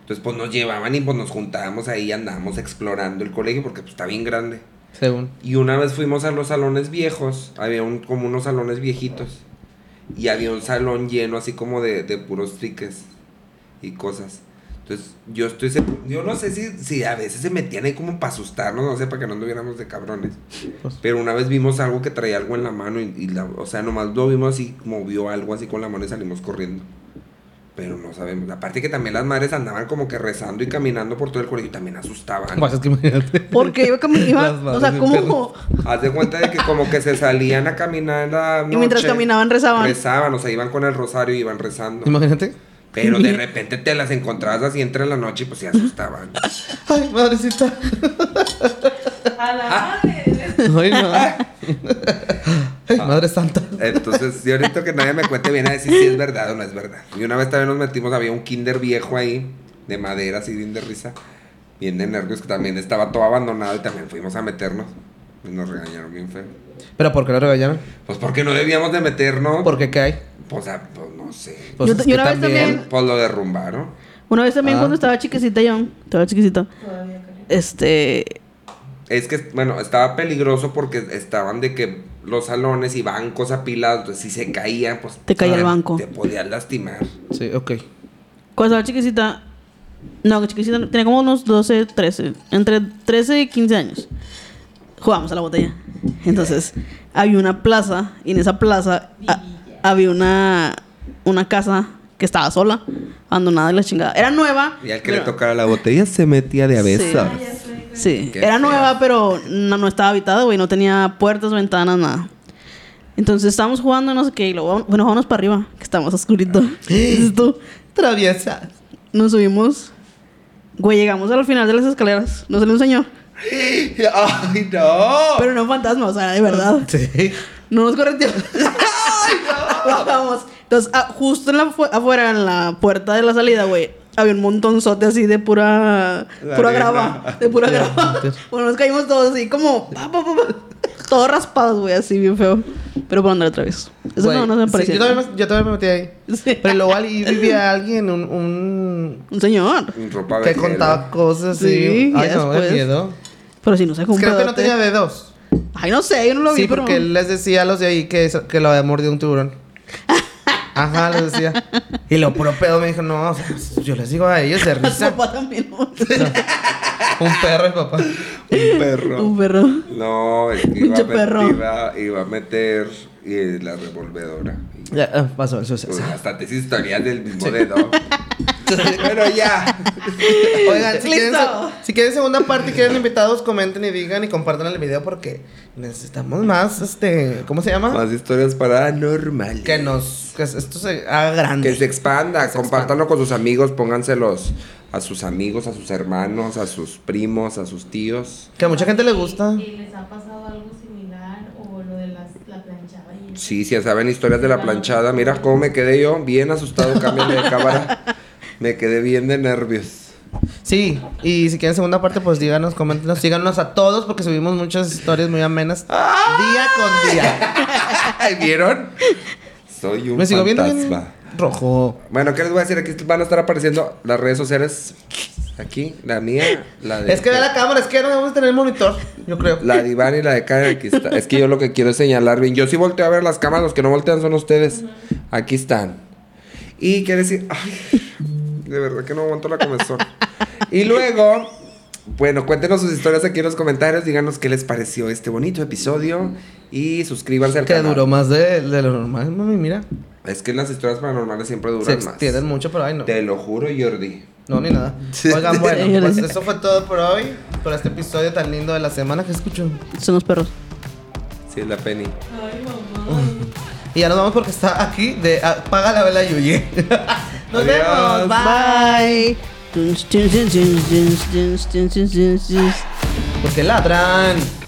Speaker 3: Entonces, pues nos llevaban y pues nos juntábamos ahí y andábamos explorando el colegio porque pues está bien grande.
Speaker 1: Según.
Speaker 3: Y una vez fuimos a los salones viejos, había un, como unos salones viejitos. Y había un salón lleno así como de, de puros triques y cosas. Entonces, yo estoy yo no sé si, si a veces se metían ahí como para asustarnos, no sé, para que no anduviéramos de cabrones.
Speaker 1: Pues-
Speaker 3: Pero una vez vimos algo que traía algo en la mano y, y la, o sea, nomás lo vimos así, movió algo así con la mano y salimos corriendo. Pero no sabemos. Aparte que también las madres andaban como que rezando y caminando por todo el colegio y también asustaban.
Speaker 1: Pues es que imagínate.
Speaker 2: Porque iba, cami- iba
Speaker 1: Las
Speaker 2: o sea,
Speaker 1: de
Speaker 2: ¿cómo?
Speaker 3: Haz de cuenta de que como que se salían a caminar en la
Speaker 2: Y mientras
Speaker 3: noche,
Speaker 2: caminaban rezaban.
Speaker 3: Rezaban, o sea, iban con el rosario y iban rezando.
Speaker 1: Imagínate.
Speaker 3: Pero de repente te las encontrabas así entre la noche y pues se asustaban.
Speaker 1: Ay, madrecita.
Speaker 4: A la madre.
Speaker 1: Ay, no. Ay, madre santa.
Speaker 3: Entonces, yo ahorita que nadie me cuente bien a decir si es verdad o no es verdad. Y una vez también nos metimos, había un kinder viejo ahí, de madera, así bien de risa, bien de nervios, que también estaba todo abandonado y también fuimos a meternos. Y nos regañaron bien feo.
Speaker 1: ¿Pero por qué lo regañaron?
Speaker 3: Pues porque no debíamos de meternos.
Speaker 1: ¿Por qué qué hay?
Speaker 3: Pues, ah, pues no sé.
Speaker 1: Pues
Speaker 2: Yo-
Speaker 1: es
Speaker 2: yo
Speaker 1: que
Speaker 2: una vez también-
Speaker 3: Pues, pues lo derrumbaron.
Speaker 2: Una vez también
Speaker 1: Ah.
Speaker 2: cuando estaba chiquecita yo, estaba
Speaker 4: Todavía creo.
Speaker 2: este,
Speaker 3: Es que, bueno, estaba peligroso porque estaban de que los salones y bancos apilados, entonces, si se caían, pues...
Speaker 2: Te caía el banco.
Speaker 3: Te podían lastimar.
Speaker 1: Sí, ok.
Speaker 2: cuando estaba chiquecita, no, chiquecita, tenía como unos 12, 13, entre 13 y 15 años. Jugábamos a la botella. Entonces, había una plaza y en esa plaza a- había una, una casa que estaba sola, abandonada y la chingada. Era nueva.
Speaker 3: Y al que le
Speaker 2: pero-
Speaker 3: tocara la botella se metía de abejas.
Speaker 2: Sí. Sí,
Speaker 3: Qué
Speaker 2: era
Speaker 3: feo.
Speaker 2: nueva, pero no, no estaba habitada, güey. No tenía puertas, ventanas, nada. Entonces estábamos jugando, no sé qué, y luego, bueno, vámonos para arriba, que está más oscurito. Dices tú,
Speaker 1: Traviesa.
Speaker 2: nos subimos. Güey, llegamos al final de las escaleras. Nos salió un señor.
Speaker 3: ¡Ay, no!
Speaker 2: Pero no fantasma, o sea, de verdad.
Speaker 1: Sí.
Speaker 2: No nos correteó. Bajamos. Entonces, ah, justo en la fu- afuera, en la puerta de la salida, güey, había un montonzote así de pura.
Speaker 3: La
Speaker 2: pura
Speaker 3: arena.
Speaker 2: grava. De pura grava. bueno, nos caímos todos así como. pa, pa, pa, pa, todos raspados, güey, así bien feo. Pero por andar otra vez. Eso no, no se me
Speaker 1: sí,
Speaker 2: parecía.
Speaker 1: yo, también me, yo también me metí ahí.
Speaker 2: Sí.
Speaker 1: Pero luego ahí vivía alguien, un, un
Speaker 2: Un señor.
Speaker 3: Ropa
Speaker 1: que contaba cosas así.
Speaker 2: Sí,
Speaker 1: Ay, no, de miedo.
Speaker 2: Pero si no sé cómo.
Speaker 1: Creo que no tenía dedos.
Speaker 2: Ay, no sé, yo no lo vi,
Speaker 1: Sí,
Speaker 2: pero.
Speaker 1: porque él les decía a los de ahí que, que lo había mordido un tiburón. Ajá, les decía. Y lo puro pedo me dijo, no, o sea, yo les digo a ellos de
Speaker 2: A
Speaker 1: risa.
Speaker 2: papá también. ¿no?
Speaker 1: Un perro y papá.
Speaker 3: Un perro.
Speaker 2: Un perro.
Speaker 3: No, es que iba, a met-
Speaker 2: perro.
Speaker 3: iba, iba a meter eh, la revolvedora. Y,
Speaker 1: Ya, ah, pasó el suceso.
Speaker 3: pues, bastantes historias del mismo dedo. Pero ya.
Speaker 1: Oigan, si quieren,
Speaker 2: Listo.
Speaker 1: si quieren segunda parte y quieren invitados, comenten y digan y compartan el video porque necesitamos más, este, ¿cómo se llama?
Speaker 3: Más historias paranormales.
Speaker 1: Que nos, que esto se haga grande.
Speaker 3: Que se expanda,
Speaker 1: se
Speaker 3: compártanlo con sus amigos, pónganselos a sus amigos, a sus hermanos, a sus primos, a sus tíos.
Speaker 1: Que a mucha gente le gusta.
Speaker 4: ¿Y les ha pasado algo similar o lo de las, la planchada y?
Speaker 3: Sí, si saben historias de la planchada, mira cómo me quedé yo, bien asustado, cámbiale de cámara. Me quedé bien de nervios.
Speaker 1: Sí, y si quieren segunda parte, pues díganos, coméntenos, síganos a todos porque subimos muchas historias muy amenas día con día.
Speaker 3: ¿Vieron? Soy un
Speaker 1: Me sigo viendo
Speaker 3: fantasma.
Speaker 1: bien rojo.
Speaker 3: Bueno, ¿qué les voy a decir? Aquí van a estar apareciendo las redes sociales. Aquí, la mía, la de...
Speaker 1: Es que ve la cámara, es que no debemos tener monitor, yo creo.
Speaker 3: La de Iván y la de Karen, aquí está. Es que yo lo que quiero es señalar bien. Yo sí volteo a ver las cámaras, los que no voltean son ustedes. Aquí están. Y quiere decir, ay, de verdad que no aguanto la comezón. y luego, bueno, cuéntenos sus historias aquí en los comentarios. Díganos qué les pareció este bonito episodio. Y suscríbanse al
Speaker 1: Que
Speaker 3: canal.
Speaker 1: duró más de, de lo normal, mami, mira.
Speaker 3: Es que las historias paranormales siempre
Speaker 1: Se
Speaker 3: duran más.
Speaker 1: extienden mucho, pero ay no.
Speaker 3: Te lo juro, Jordi.
Speaker 1: No, ni nada. Oigan, bueno, pues eso fue todo por hoy. Por este episodio tan lindo de la semana que escucho.
Speaker 2: Son los perros.
Speaker 3: Sí, es la Penny.
Speaker 4: Ay, mamá.
Speaker 1: Y ya nos vamos porque está aquí de apaga la vela Yuye. nos
Speaker 3: Adiós.
Speaker 1: vemos. Bye.
Speaker 2: Bye.
Speaker 1: Porque ladran.